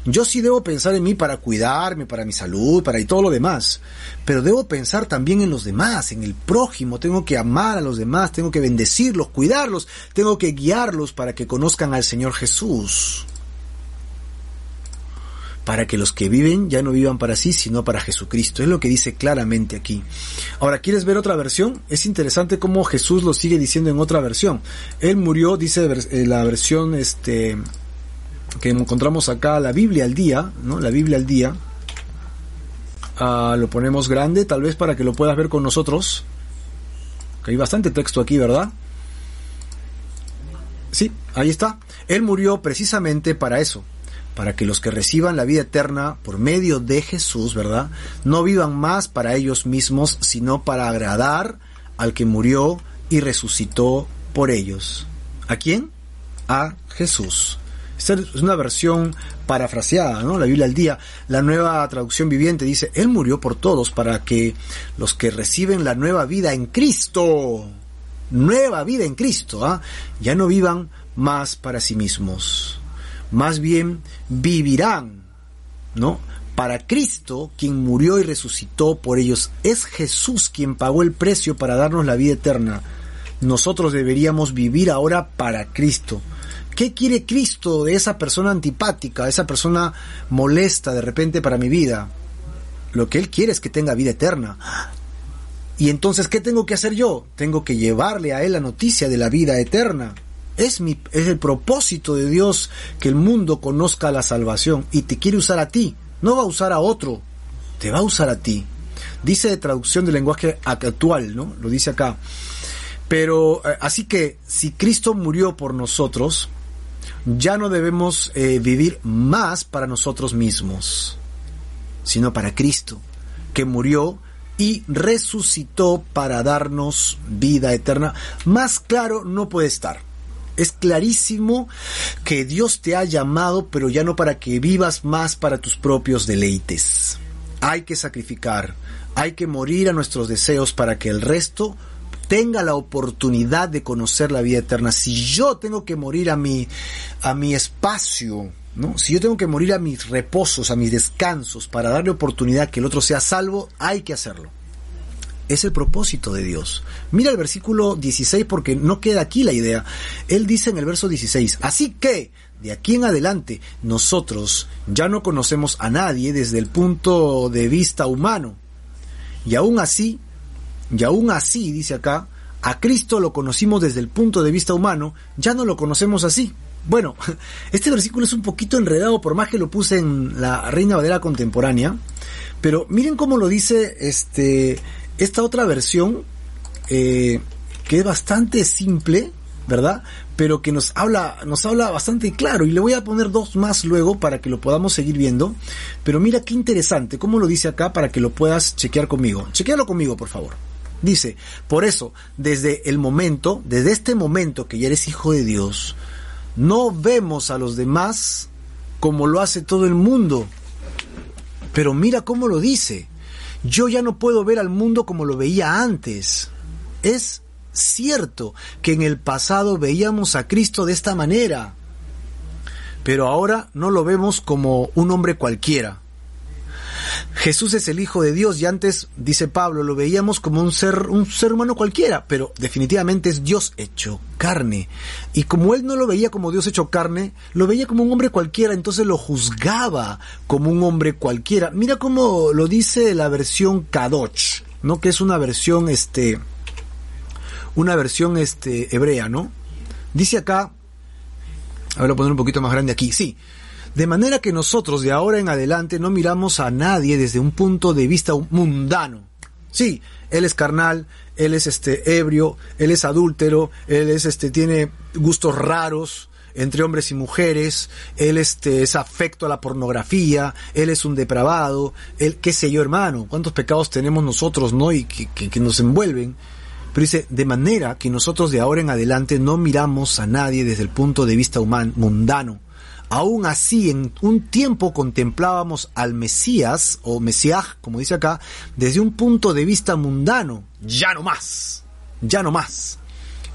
Yo sí debo pensar en mí para cuidarme, para mi salud, para todo lo demás. Pero debo pensar también en los demás, en el prójimo. Tengo que amar a los demás, tengo que bendecirlos, cuidarlos, tengo que guiarlos para que conozcan al Señor Jesús para que los que viven ya no vivan para sí, sino para Jesucristo. Es lo que dice claramente aquí. Ahora, ¿quieres ver otra versión? Es interesante cómo Jesús lo sigue diciendo en otra versión. Él murió, dice eh, la versión este que encontramos acá, la Biblia al día, ¿no? La Biblia al día. Ah, lo ponemos grande, tal vez para que lo puedas ver con nosotros. Que hay bastante texto aquí, ¿verdad? Sí, ahí está. Él murió precisamente para eso, para que los que reciban la vida eterna por medio de Jesús, ¿verdad? No vivan más para ellos mismos, sino para agradar al que murió y resucitó por ellos. ¿A quién? A Jesús. Esta es una versión parafraseada, ¿no? La Biblia al día. La nueva traducción viviente dice, Él murió por todos para que los que reciben la nueva vida en Cristo, nueva vida en Cristo, ¿ah? ya no vivan más para sí mismos más bien vivirán, ¿no? Para Cristo, quien murió y resucitó por ellos, es Jesús quien pagó el precio para darnos la vida eterna. Nosotros deberíamos vivir ahora para Cristo. ¿Qué quiere Cristo de esa persona antipática, de esa persona molesta de repente para mi vida? Lo que Él quiere es que tenga vida eterna. Y entonces, ¿qué tengo que hacer yo? Tengo que llevarle a Él la noticia de la vida eterna. Es, mi, es el propósito de Dios que el mundo conozca la salvación y te quiere usar a ti. No va a usar a otro, te va a usar a ti. Dice de traducción del lenguaje actual, ¿no? Lo dice acá. Pero eh, así que si Cristo murió por nosotros, ya no debemos eh, vivir más para nosotros mismos, sino para Cristo, que murió y resucitó para darnos vida eterna. Más claro no puede estar. Es clarísimo que Dios te ha llamado, pero ya no para que vivas más para tus propios deleites. Hay que sacrificar, hay que morir a nuestros deseos para que el resto tenga la oportunidad de conocer la vida eterna. Si yo tengo que morir a mi, a mi espacio, ¿no? Si yo tengo que morir a mis reposos, a mis descansos, para darle oportunidad que el otro sea salvo, hay que hacerlo. Es el propósito de Dios. Mira el versículo 16 porque no queda aquí la idea. Él dice en el verso 16, así que de aquí en adelante nosotros ya no conocemos a nadie desde el punto de vista humano. Y aún así, y aún así, dice acá, a Cristo lo conocimos desde el punto de vista humano, ya no lo conocemos así. Bueno, este versículo es un poquito enredado por más que lo puse en la Reina Valera contemporánea, pero miren cómo lo dice este esta otra versión, eh, que es bastante simple, ¿verdad? Pero que nos habla, nos habla bastante claro. Y le voy a poner dos más luego para que lo podamos seguir viendo. Pero mira qué interesante, cómo lo dice acá para que lo puedas chequear conmigo. Chequealo conmigo, por favor. Dice, por eso, desde el momento, desde este momento que ya eres hijo de Dios, no vemos a los demás como lo hace todo el mundo. Pero mira cómo lo dice. Yo ya no puedo ver al mundo como lo veía antes. Es cierto que en el pasado veíamos a Cristo de esta manera, pero ahora no lo vemos como un hombre cualquiera. Jesús es el Hijo de Dios y antes, dice Pablo, lo veíamos como un ser, un ser humano cualquiera, pero definitivamente es Dios hecho carne. Y como él no lo veía como Dios hecho carne, lo veía como un hombre cualquiera, entonces lo juzgaba como un hombre cualquiera. Mira cómo lo dice la versión Kadoch, ¿no? Que es una versión, este, una versión, este, hebrea, ¿no? Dice acá, a ver, lo poner un poquito más grande aquí, sí. De manera que nosotros de ahora en adelante no miramos a nadie desde un punto de vista mundano. Sí, él es carnal, él es este ebrio, él es adúltero, él es este tiene gustos raros entre hombres y mujeres, él este es afecto a la pornografía, él es un depravado, él qué sé yo, hermano, cuántos pecados tenemos nosotros, ¿no? y que, que, nos envuelven. Pero dice, de manera que nosotros de ahora en adelante no miramos a nadie desde el punto de vista humano, mundano, Aún así, en un tiempo contemplábamos al Mesías, o Mesías, como dice acá, desde un punto de vista mundano. Ya no más. Ya no más.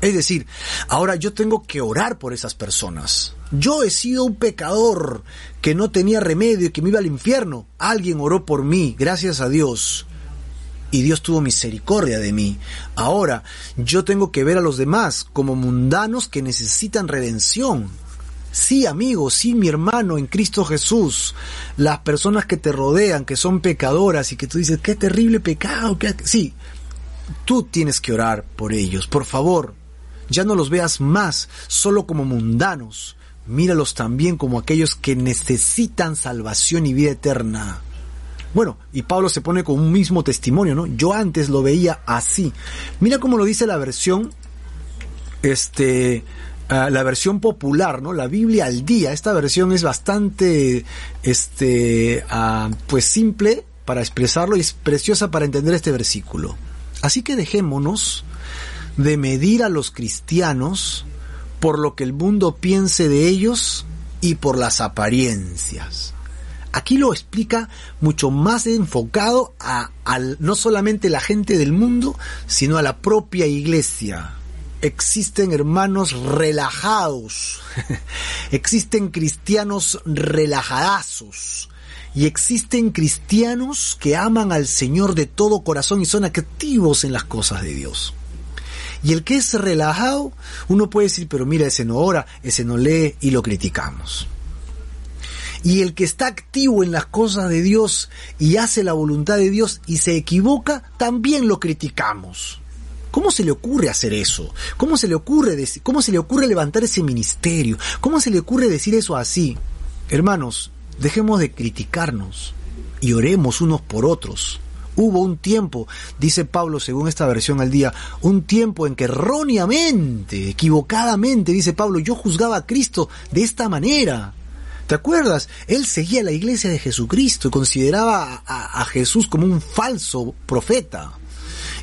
Es decir, ahora yo tengo que orar por esas personas. Yo he sido un pecador que no tenía remedio y que me iba al infierno. Alguien oró por mí, gracias a Dios. Y Dios tuvo misericordia de mí. Ahora yo tengo que ver a los demás como mundanos que necesitan redención Sí, amigo, sí, mi hermano en Cristo Jesús. Las personas que te rodean, que son pecadoras y que tú dices, qué terrible pecado. Sí, tú tienes que orar por ellos. Por favor, ya no los veas más solo como mundanos. Míralos también como aquellos que necesitan salvación y vida eterna. Bueno, y Pablo se pone con un mismo testimonio, ¿no? Yo antes lo veía así. Mira cómo lo dice la versión este uh, la versión popular, ¿no? La Biblia al día. Esta versión es bastante, este, uh, pues simple para expresarlo y es preciosa para entender este versículo. Así que dejémonos de medir a los cristianos por lo que el mundo piense de ellos y por las apariencias. Aquí lo explica mucho más enfocado a, a no solamente la gente del mundo, sino a la propia iglesia existen hermanos relajados, existen cristianos relajadazos y existen cristianos que aman al Señor de todo corazón y son activos en las cosas de Dios. Y el que es relajado, uno puede decir, pero mira, ese no ora, ese no lee y lo criticamos. Y el que está activo en las cosas de Dios y hace la voluntad de Dios y se equivoca, también lo criticamos. ¿Cómo se le ocurre hacer eso? ¿Cómo se le ocurre cómo se le ocurre levantar ese ministerio? ¿Cómo se le ocurre decir eso así? Hermanos, dejemos de criticarnos y oremos unos por otros. Hubo un tiempo, dice Pablo según esta versión al día, un tiempo en que erróneamente, equivocadamente, dice Pablo, yo juzgaba a Cristo de esta manera. ¿Te acuerdas? Él seguía la iglesia de Jesucristo y consideraba a, a Jesús como un falso profeta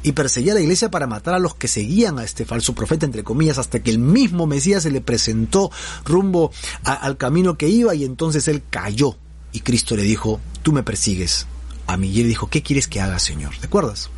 y perseguía la iglesia para matar a los que seguían a este falso profeta, entre comillas, hasta que el mismo Mesías se le presentó rumbo al camino que iba y entonces él cayó. Y Cristo le dijo, tú me persigues a mí. Y él dijo, ¿qué quieres que haga, Señor? ¿Te acuerdas?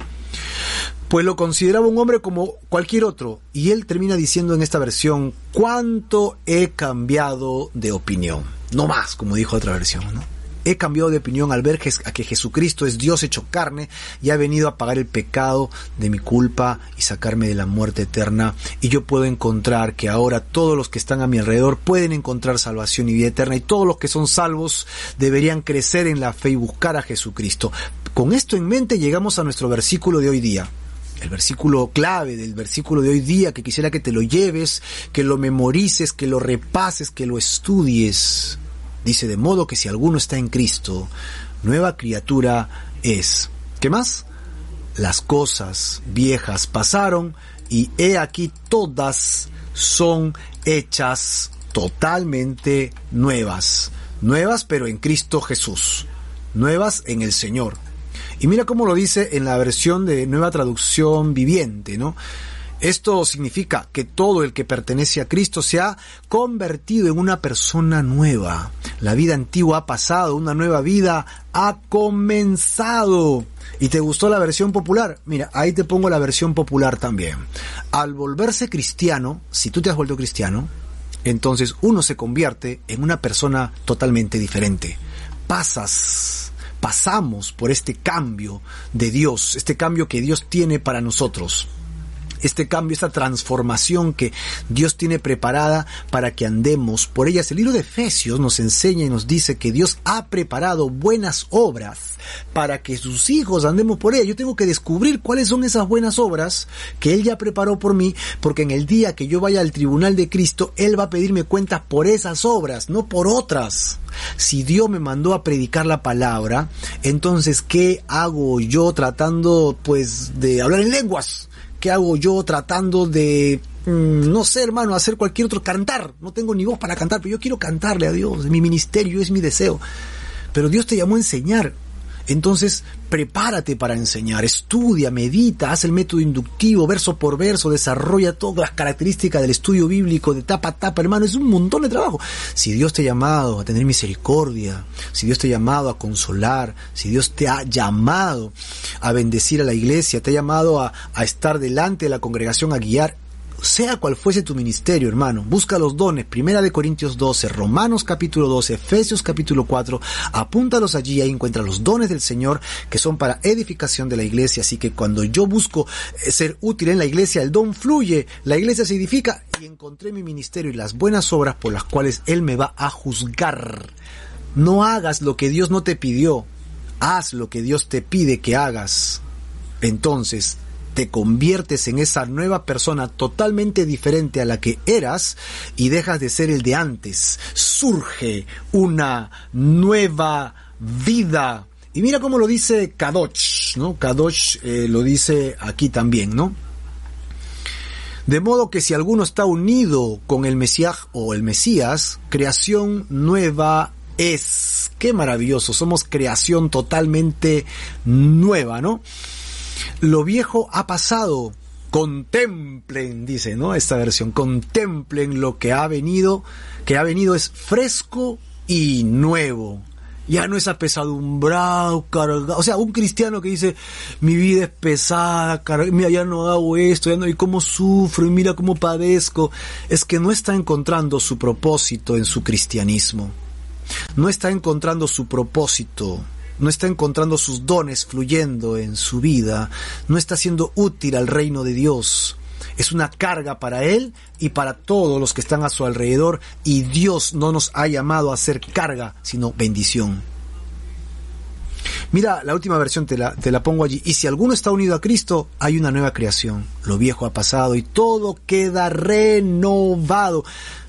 Pues lo consideraba un hombre como cualquier otro. Y él termina diciendo en esta versión, ¿cuánto he cambiado de opinión? No más, como dijo otra versión, ¿no? He cambiado de opinión al ver a que Jesucristo es Dios hecho carne y ha venido a pagar el pecado de mi culpa y sacarme de la muerte eterna. Y yo puedo encontrar que ahora todos los que están a mi alrededor pueden encontrar salvación y vida eterna y todos los que son salvos deberían crecer en la fe y buscar a Jesucristo. Con esto en mente llegamos a nuestro versículo de hoy día el versículo clave del versículo de hoy día, que quisiera que te lo lleves, que lo memorices, que lo repases, que lo estudies. Dice, de modo que si alguno está en Cristo, nueva criatura es. ¿Qué más? Las cosas viejas pasaron y he aquí todas son hechas totalmente nuevas. Nuevas pero en Cristo Jesús. Nuevas en el Señor. Y mira cómo lo dice en la versión de nueva traducción viviente, ¿no? Esto significa que todo el que pertenece a Cristo se ha convertido en una persona nueva. La vida antigua ha pasado, una nueva vida ha comenzado. ¿Y te gustó la versión popular? Mira, ahí te pongo la versión popular también. Al volverse cristiano, si tú te has vuelto cristiano, entonces uno se convierte en una persona totalmente diferente. Pasas pasamos por este cambio de Dios, este cambio que Dios tiene para nosotros este cambio, esta transformación que Dios tiene preparada para que andemos por ellas. El libro de Efesios nos enseña y nos dice que Dios ha preparado buenas obras para que sus hijos andemos por ellas. Yo tengo que descubrir cuáles son esas buenas obras que Él ya preparó por mí, porque en el día que yo vaya al tribunal de Cristo, Él va a pedirme cuentas por esas obras, no por otras. Si Dios me mandó a predicar la palabra, entonces, ¿qué hago yo tratando, pues, de hablar en lenguas? ¿Qué hago yo tratando de, mm, no sé, hermano, hacer cualquier otro, cantar? No tengo ni voz para cantar, pero yo quiero cantarle a Dios. Mi ministerio es mi deseo. Pero Dios te llamó a enseñar. Entonces, prepárate para enseñar, estudia, medita, haz el método inductivo, verso por verso, desarrolla todas las características del estudio bíblico de tapa a tapa, hermano, es un montón de trabajo. Si Dios te ha llamado a tener misericordia, si Dios te ha llamado a consolar, si Dios te ha llamado a bendecir a la iglesia, te ha llamado a, a estar delante de la congregación a guiar, sea cual fuese tu ministerio, hermano, busca los dones, Primera de Corintios 12, Romanos capítulo 12, Efesios capítulo 4, apúntalos allí, ahí encuentra los dones del Señor que son para edificación de la iglesia, así que cuando yo busco eh, ser útil en la iglesia, el don fluye, la iglesia se edifica y encontré mi ministerio y las buenas obras por las cuales Él me va a juzgar. No hagas lo que Dios no te pidió, haz lo que Dios te pide que hagas. Entonces, te conviertes en esa nueva persona totalmente diferente a la que eras y dejas de ser el de antes. Surge una nueva vida. Y mira cómo lo dice Kadosh, ¿no? Kadosh eh, lo dice aquí también, ¿no? De modo que si alguno está unido con el Mesías o el Mesías, creación nueva es. Qué maravilloso, somos creación totalmente nueva, ¿no? Lo viejo ha pasado. Contemplen, dice, ¿no? Esta versión. Contemplen lo que ha venido. Que ha venido es fresco y nuevo. Ya no es apesadumbrado, cargado. O sea, un cristiano que dice, mi vida es pesada, mira, ya no hago esto, ya no, y cómo sufro, y mira cómo padezco. Es que no está encontrando su propósito en su cristianismo. No está encontrando su propósito no está encontrando sus dones fluyendo en su vida, no está siendo útil al reino de Dios. Es una carga para él y para todos los que están a su alrededor y Dios no nos ha llamado a ser carga, sino bendición. Mira, la última versión te la, te la pongo allí. Y si alguno está unido a Cristo, hay una nueva creación. Lo viejo ha pasado y todo queda renovado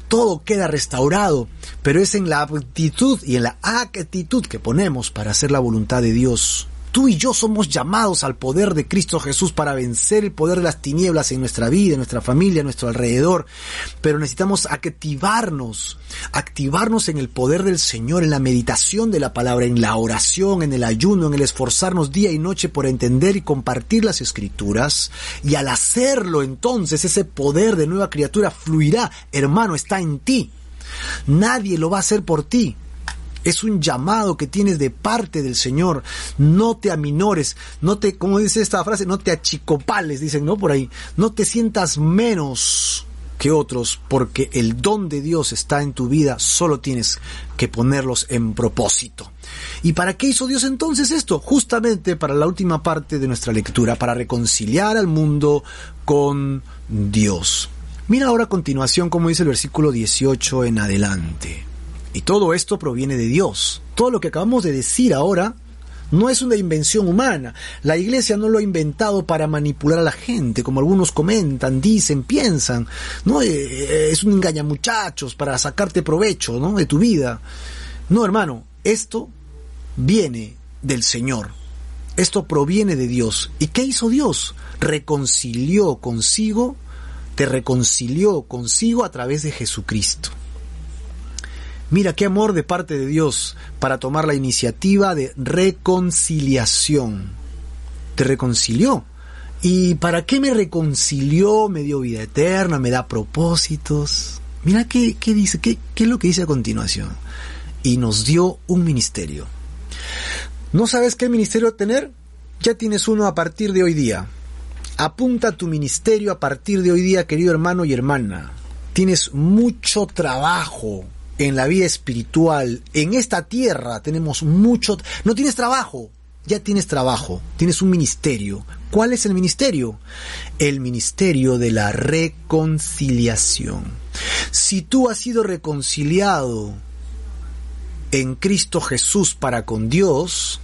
todo queda restaurado, pero es en la actitud y en la actitud que ponemos para hacer la voluntad de Dios. Tú y yo somos llamados al poder de Cristo Jesús para vencer el poder de las tinieblas en nuestra vida, en nuestra familia, en nuestro alrededor. Pero necesitamos activarnos, activarnos en el poder del Señor, en la meditación de la palabra, en la oración, en el ayuno, en el esforzarnos día y noche por entender y compartir las escrituras. Y al hacerlo entonces ese poder de nueva criatura fluirá. Hermano, está en ti. Nadie lo va a hacer por ti. Es un llamado que tienes de parte del Señor. No te aminores, no te, como dice esta frase, no te achicopales, dicen, ¿no? Por ahí. No te sientas menos que otros, porque el don de Dios está en tu vida, solo tienes que ponerlos en propósito. ¿Y para qué hizo Dios entonces esto? Justamente para la última parte de nuestra lectura, para reconciliar al mundo con Dios. Mira ahora a continuación como dice el versículo 18 en adelante. Y todo esto proviene de Dios. Todo lo que acabamos de decir ahora no es una invención humana. La iglesia no lo ha inventado para manipular a la gente, como algunos comentan, dicen, piensan. No eh, eh, es un engañamuchachos para sacarte provecho, ¿no? de tu vida. No, hermano, esto viene del Señor. Esto proviene de Dios. ¿Y qué hizo Dios? Reconcilió consigo, te reconcilió consigo a través de Jesucristo. Mira qué amor de parte de Dios para tomar la iniciativa de reconciliación. Te reconcilió. ¿Y para qué me reconcilió? Me dio vida eterna, me da propósitos. Mira qué, qué dice, qué, qué es lo que dice a continuación. Y nos dio un ministerio. ¿No sabes qué ministerio tener? Ya tienes uno a partir de hoy día. Apunta tu ministerio a partir de hoy día, querido hermano y hermana. Tienes mucho trabajo en la vida espiritual. En esta tierra tenemos mucho... No tienes trabajo, ya tienes trabajo, tienes un ministerio. ¿Cuál es el ministerio? El ministerio de la reconciliación. Si tú has sido reconciliado en Cristo Jesús para con Dios,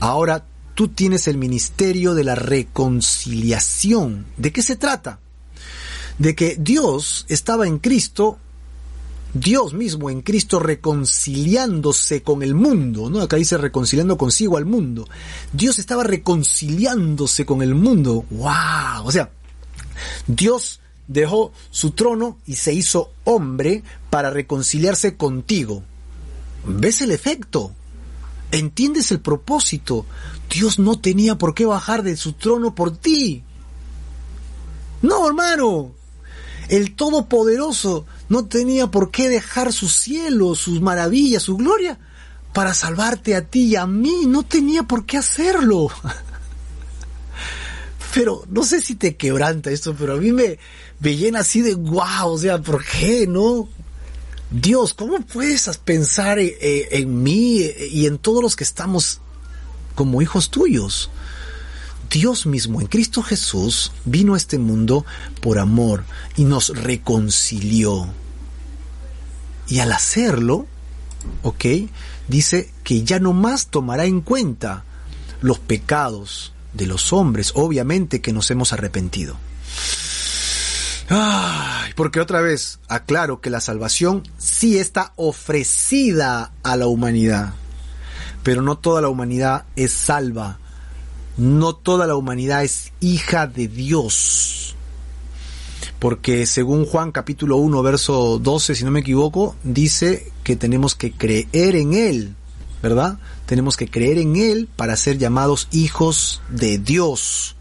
ahora tú tienes el ministerio de la reconciliación. ¿De qué se trata? De que Dios estaba en Cristo, Dios mismo en Cristo reconciliándose con el mundo, ¿no? Acá dice reconciliando consigo al mundo. Dios estaba reconciliándose con el mundo. ¡Wow! O sea, Dios dejó su trono y se hizo hombre para reconciliarse contigo. ¿Ves el efecto? ¿Entiendes el propósito? Dios no tenía por qué bajar de su trono por ti. No, hermano. El Todopoderoso no tenía por qué dejar su cielo, sus maravillas, su gloria, para salvarte a ti y a mí. No tenía por qué hacerlo. Pero no sé si te quebranta esto, pero a mí me, me llena así de guau, o sea, ¿por qué no? Dios, ¿cómo puedes pensar eh, eh, en mí y en todos los que estamos como hijos tuyos? Dios mismo en Cristo Jesús vino a este mundo por amor y nos reconcilió. Y al hacerlo, ¿ok? Dice que ya no más tomará en cuenta los pecados de los hombres, obviamente que nos hemos arrepentido. Ay, porque otra vez aclaro que la salvación sí está ofrecida a la humanidad, pero no toda la humanidad es salva, no toda la humanidad es hija de Dios. Porque según Juan capítulo 1 verso 12, si no me equivoco, dice que tenemos que creer en Él, ¿verdad? Tenemos que creer en Él para ser llamados hijos de Dios.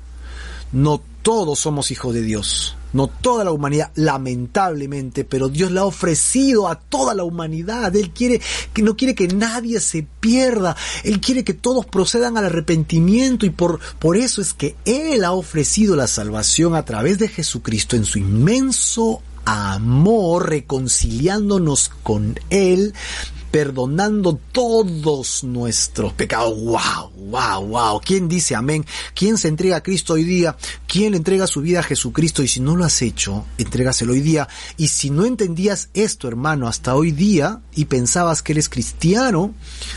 No todos somos hijos de Dios no toda la humanidad, lamentablemente, pero Dios le ha ofrecido a toda la humanidad. Él quiere que no quiere que nadie se pierda. Él quiere que todos procedan al arrepentimiento y por, por eso es que Él ha ofrecido la salvación a través de Jesucristo en su inmenso amor, reconciliándonos con Él perdonando todos nuestros pecados. ¡Wow! ¡Wow! ¡Wow! ¿Quién dice amén? ¿Quién se entrega a Cristo hoy día? ¿Quién le entrega su vida a Jesucristo? Y si no lo has hecho, entrégaselo hoy día. Y si no entendías esto, hermano, hasta hoy día y pensabas que eres cristiano,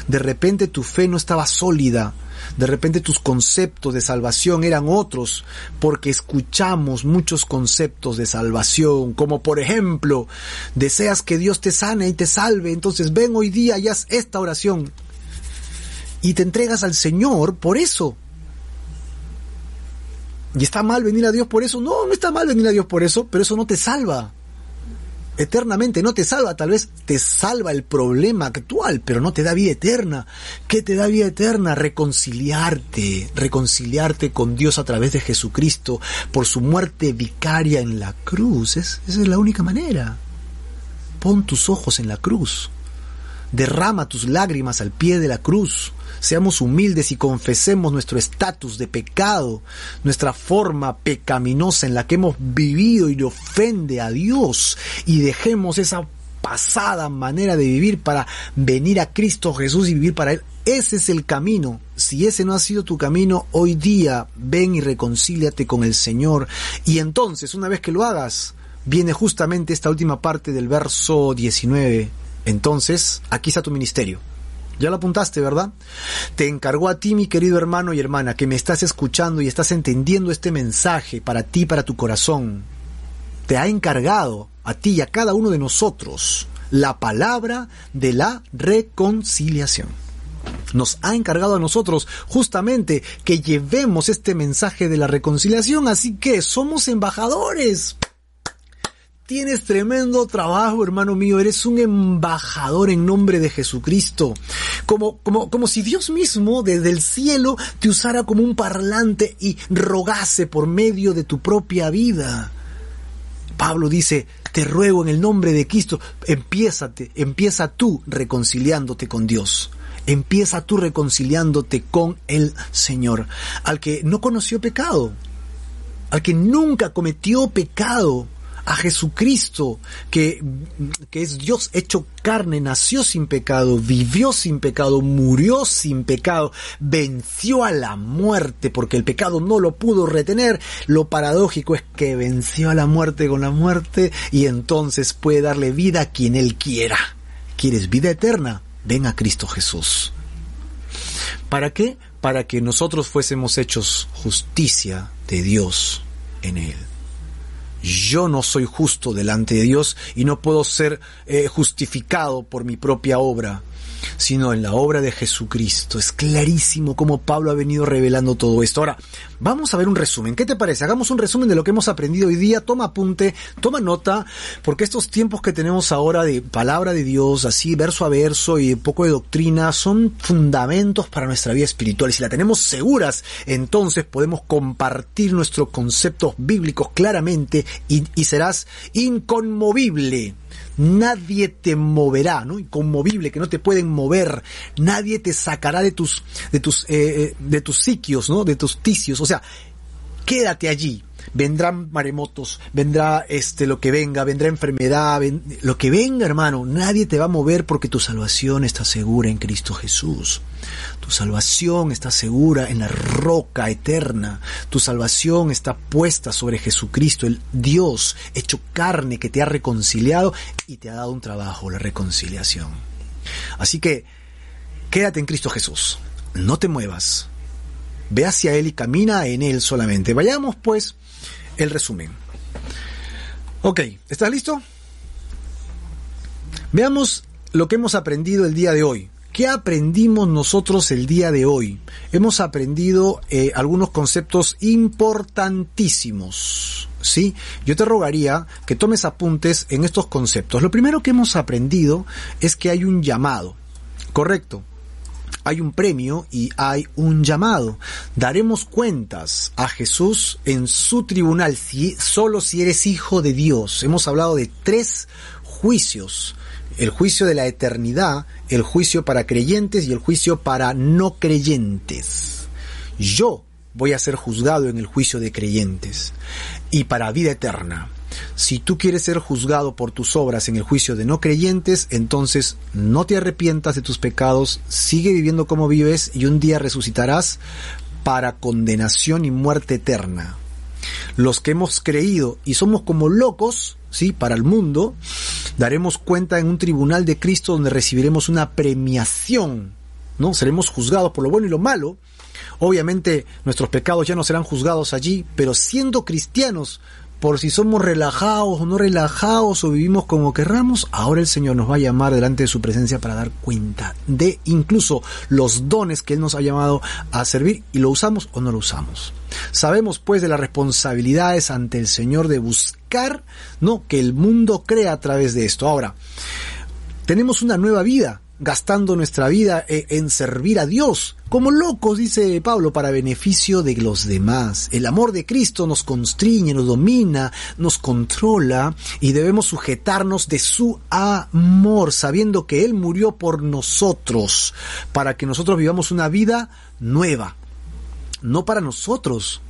de repente tu fe no estaba sólida de repente tus conceptos de salvación eran otros, porque escuchamos muchos conceptos de salvación, como por ejemplo, deseas que Dios te sane y te salve, entonces ven hoy día y haz esta oración. Y te entregas al Señor por eso. ¿Y está mal venir a Dios por eso? No, no está mal venir a Dios por eso, pero eso no te salva eternamente no te salva, tal vez te salva el problema actual, pero no te da vida eterna. ¿Qué te da vida eterna? Reconciliarte, reconciliarte con Dios a través de Jesucristo por su muerte vicaria en la cruz. esa es la única manera. Pon tus ojos en la cruz. Derrama tus lágrimas al pie de la cruz. Seamos humildes y confesemos nuestro estatus de pecado, nuestra forma pecaminosa en la que hemos vivido y le ofende a Dios y dejemos esa pasada manera de vivir para venir a Cristo Jesús y vivir para Él. Ese es el camino. Si ese no ha sido tu camino, hoy día ven y reconcíliate con el Señor. Y entonces, una vez que lo hagas, viene justamente esta última parte del verso 19. Entonces, aquí está tu ministerio. Ya lo apuntaste, ¿verdad? Te encargó a ti, mi querido hermano y hermana, que me estás escuchando y estás entendiendo este mensaje para ti, para tu corazón. Te ha encargado a ti y a cada uno de nosotros la palabra de la reconciliación. nos ha encargado a nosotros justamente que llevemos este mensaje de la reconciliación, así que somos embajadores. Tienes tremendo trabajo, hermano mío. Eres un embajador en nombre de Jesucristo. Como, como, como si Dios mismo desde el cielo te usara como un parlante y rogase por medio de tu propia vida. Pablo dice, te ruego en el nombre de Cristo, empiézate, empieza tú reconciliándote con Dios. Empieza tú reconciliándote con el Señor, al que no conoció pecado, al que nunca cometió pecado, a Jesucristo, que, que es Dios hecho carne, nació sin pecado, vivió sin pecado, murió sin pecado, venció a la muerte porque el pecado no lo pudo retener. Lo paradójico es que venció a la muerte con la muerte y entonces puede darle vida a quien Él quiera. ¿Quieres vida eterna? Ven a Cristo Jesús. ¿Para qué? Para que nosotros fuésemos hechos justicia de Dios en Él yo no soy justo delante de Dios y no puedo ser eh, justificado por mi propia obra sino en la obra de Jesucristo. Es clarísimo cómo Pablo ha venido revelando todo esto. Ahora, vamos a ver un resumen. ¿Qué te parece? Hagamos un resumen de lo que hemos aprendido hoy día. Toma apunte, toma nota, porque estos tiempos que tenemos ahora de palabra de Dios, así verso a verso y poco de doctrina, son fundamentos para nuestra vida espiritual. Y si la tenemos seguras, entonces podemos compartir nuestros conceptos bíblicos claramente y serás inconmovible nadie te moverá, ¿no? Inconmovible, que no te pueden mover, nadie te sacará de tus, de tus, eh, eh, de tus sitios, ¿no? De tus ticios, o sea, quédate allí, vendrán maremotos, vendrá este lo que venga, vendrá enfermedad, lo que venga, hermano, nadie te va a mover porque tu salvación está segura en Cristo Jesús. Tu salvación está segura en la roca eterna. Tu salvación está puesta sobre Jesucristo, el Dios hecho carne que te ha reconciliado y te ha dado un trabajo, la reconciliación. Así que quédate en Cristo Jesús. No te muevas. Ve hacia Él y camina en Él solamente. Vayamos pues el resumen. Ok, ¿estás listo? Veamos lo que hemos aprendido el día de hoy. ¿Qué aprendimos nosotros el día de hoy? Hemos aprendido eh, algunos conceptos importantísimos. ¿Sí? Yo te rogaría que tomes apuntes en estos conceptos. Lo primero que hemos aprendido es que hay un llamado. Correcto hay un premio y hay un llamado. Daremos cuentas a Jesús en su tribunal, si, solo si eres hijo de Dios. Hemos hablado de tres juicios. El juicio de la eternidad, el juicio para creyentes y el juicio para no creyentes. Yo voy a ser juzgado en el juicio de creyentes y para vida eterna. Si tú quieres ser juzgado por tus obras en el juicio de no creyentes, entonces no te arrepientas de tus pecados, sigue viviendo como vives y un día resucitarás para condenación y muerte eterna. Los que hemos creído y somos como locos, sí, para el mundo, daremos cuenta en un tribunal de Cristo donde recibiremos una premiación, ¿no? Seremos juzgados por lo bueno y lo malo. Obviamente nuestros pecados ya no serán juzgados allí, pero siendo cristianos por si somos relajados o no relajados o vivimos como querramos, ahora el Señor nos va a llamar delante de su presencia para dar cuenta de incluso los dones que Él nos ha llamado a servir y lo usamos o no lo usamos. Sabemos pues de las responsabilidades ante el Señor de buscar, ¿no? Que el mundo crea a través de esto. Ahora, tenemos una nueva vida, gastando nuestra vida e, en servir a Dios, como locos, dice Pablo, para beneficio de los demás. El amor de Cristo nos constriñe, nos domina, nos controla y debemos sujetarnos de su amor, sabiendo que Él murió por nosotros, para que nosotros vivamos una vida nueva. No para nosotros,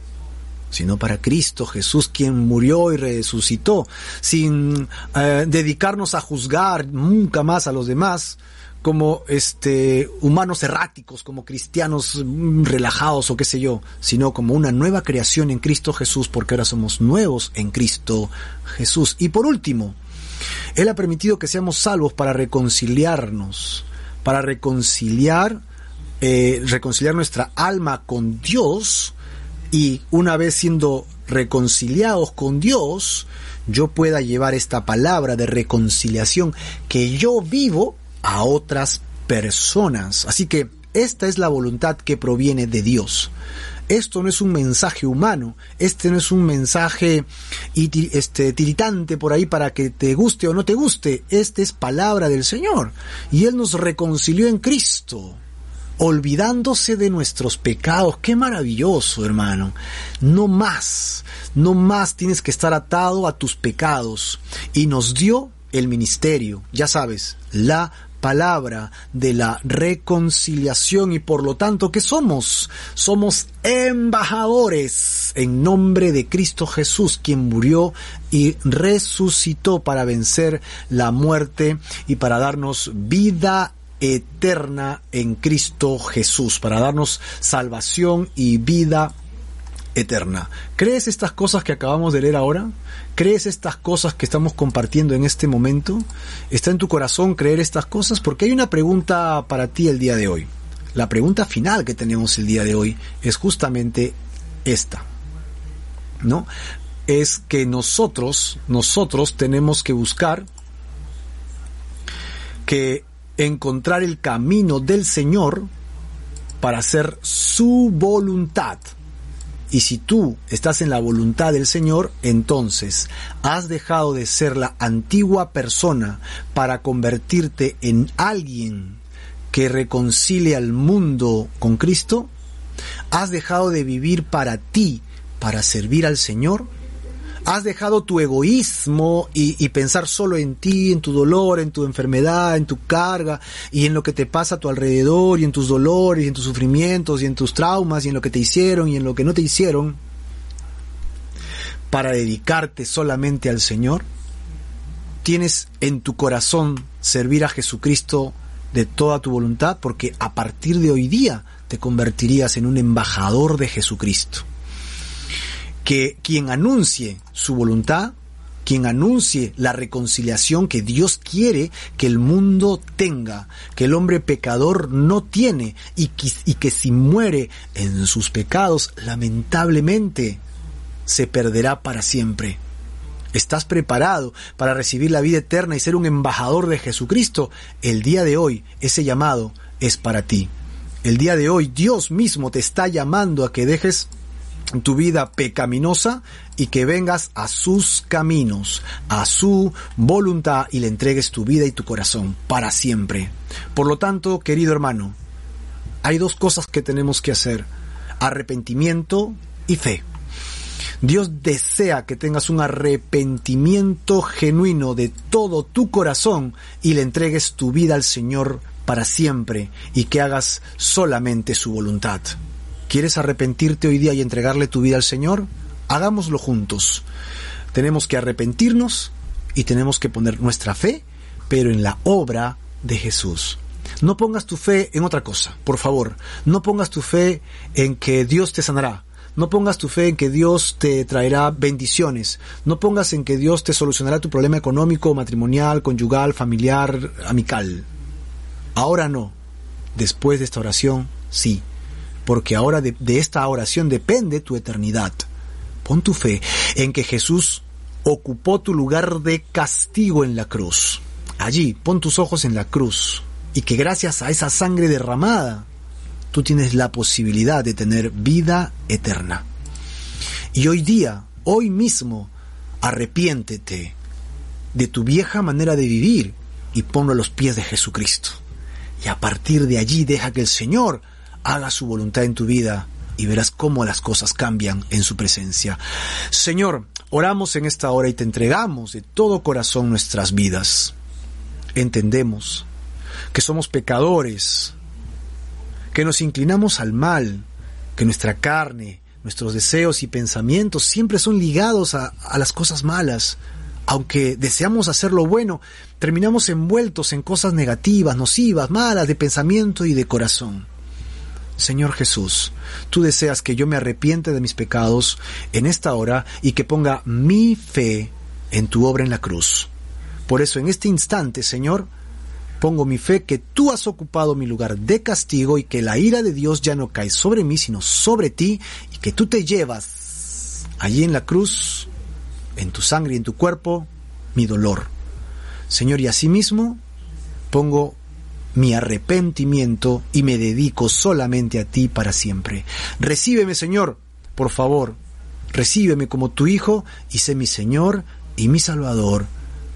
sino para Cristo Jesús, quien murió y resucitó, sin eh, dedicarnos a juzgar nunca más a los demás, como este humanos erráticos, como cristianos mm, relajados o qué sé yo, sino como una nueva creación en Cristo Jesús, porque ahora somos nuevos en Cristo Jesús. Y por último, Él ha permitido que seamos salvos para reconciliarnos, para reconciliar, eh, reconciliar nuestra alma con Dios y una vez siendo reconciliados con Dios, yo pueda llevar esta palabra de reconciliación que yo vivo a otras personas. Así que Esta es la voluntad que proviene de Dios. Esto no es un mensaje humano, este no es un mensaje este, tiritante por ahí para que te guste o no te guste, este es palabra del Señor. Y Él nos reconcilió en Cristo olvidándose de nuestros pecados. Qué maravilloso, hermano. No más, no más tienes que estar atado a tus pecados. Y nos dio el ministerio, ya sabes, la palabra de la reconciliación y por lo tanto, ¿qué somos? Somos embajadores en nombre de Cristo Jesús, quien murió y resucitó para vencer la muerte y para darnos vida eterna en Cristo Jesús, para darnos salvación y vida eterna. ¿Crees estas cosas que acabamos de leer ahora? ¿Crees estas cosas que estamos compartiendo en este momento? ¿Está en tu corazón creer estas cosas? Porque hay una pregunta para ti el día de hoy. La pregunta final que tenemos el día de hoy es justamente esta. ¿No? Es que nosotros, nosotros tenemos que buscar que encontrar el camino del Señor para hacer su voluntad. Y si tú estás en la voluntad del Señor, entonces has dejado de ser la antigua persona para convertirte en alguien que reconcilie al mundo con Cristo. Has dejado de vivir para ti, para servir al Señor has dejado tu egoísmo y, pensar solo en ti, en tu dolor, en tu enfermedad, en tu carga y en lo que te pasa a tu alrededor y en tus dolores y en tus sufrimientos y en tus traumas y en lo que te hicieron y en lo que no te hicieron para dedicarte solamente al Señor? ¿Tienes en tu corazón servir a Jesucristo de toda tu voluntad? Porque a partir de hoy día te convertirías en un embajador de Jesucristo que quien anuncie su voluntad, quien anuncie la reconciliación que Dios quiere que el mundo tenga, que el hombre pecador no tiene y que, y que si muere en sus pecados, lamentablemente, se perderá para siempre. ¿Estás preparado para recibir la vida eterna y ser un embajador de Jesucristo? El día de hoy ese llamado es para ti. El día de hoy Dios mismo te está llamando a que dejes tu vida pecaminosa y que vengas a sus caminos, a su voluntad y le entregues tu vida y tu corazón para siempre. Por lo tanto, querido hermano, hay dos cosas que tenemos que hacer, arrepentimiento y fe. Dios desea que tengas un arrepentimiento genuino de todo tu corazón y le entregues tu vida al Señor para siempre y que hagas solamente su voluntad. ¿Quieres arrepentirte hoy día y entregarle tu vida al Señor? Hagámoslo juntos. Tenemos que arrepentirnos y tenemos que poner nuestra fe, pero en la obra de Jesús. No pongas tu fe en otra cosa, por favor. No pongas tu fe en que Dios te sanará. No pongas tu fe en que Dios te traerá bendiciones. No pongas en que Dios te solucionará tu problema económico, matrimonial, conyugal, familiar, amical. Ahora no. Después de esta oración, sí porque ahora de, esta oración depende tu eternidad. Pon tu fe en que Jesús ocupó tu lugar de castigo en la cruz. Allí, pon tus ojos en la cruz y que gracias a esa sangre derramada, tú tienes la posibilidad de tener vida eterna. Y hoy día, hoy mismo, arrepiéntete de tu vieja manera de vivir y ponlo a los pies de Jesucristo. Y a partir de allí deja que el Señor haga su voluntad en tu vida y verás cómo las cosas cambian en su presencia. Señor, oramos en esta hora y te entregamos de todo corazón nuestras vidas. Entendemos que somos pecadores, que nos inclinamos al mal, que nuestra carne, nuestros deseos y pensamientos siempre son ligados a, a las cosas malas. Aunque deseamos hacer lo bueno, terminamos envueltos en cosas negativas, nocivas, malas de pensamiento y de corazón. Señor Jesús, tú deseas que yo me arrepiente de mis pecados en esta hora y que ponga mi fe en tu obra en la cruz. Por eso en este instante, Señor, pongo mi fe que tú has ocupado mi lugar de castigo y que la ira de Dios ya no cae sobre mí, sino sobre ti, y que tú te llevas allí en la cruz, en tu sangre y en tu cuerpo, mi dolor. Señor, y asimismo pongo mi arrepentimiento y me dedico solamente a ti para siempre. Recíbeme, Señor, por favor, recíbeme como tu Hijo y sé mi Señor y mi Salvador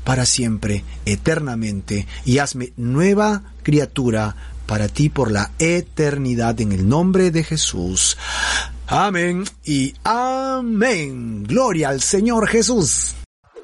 para siempre, eternamente, y hazme nueva criatura para ti por la eternidad en el nombre de Jesús. Amén y amén. Gloria al Señor Jesús.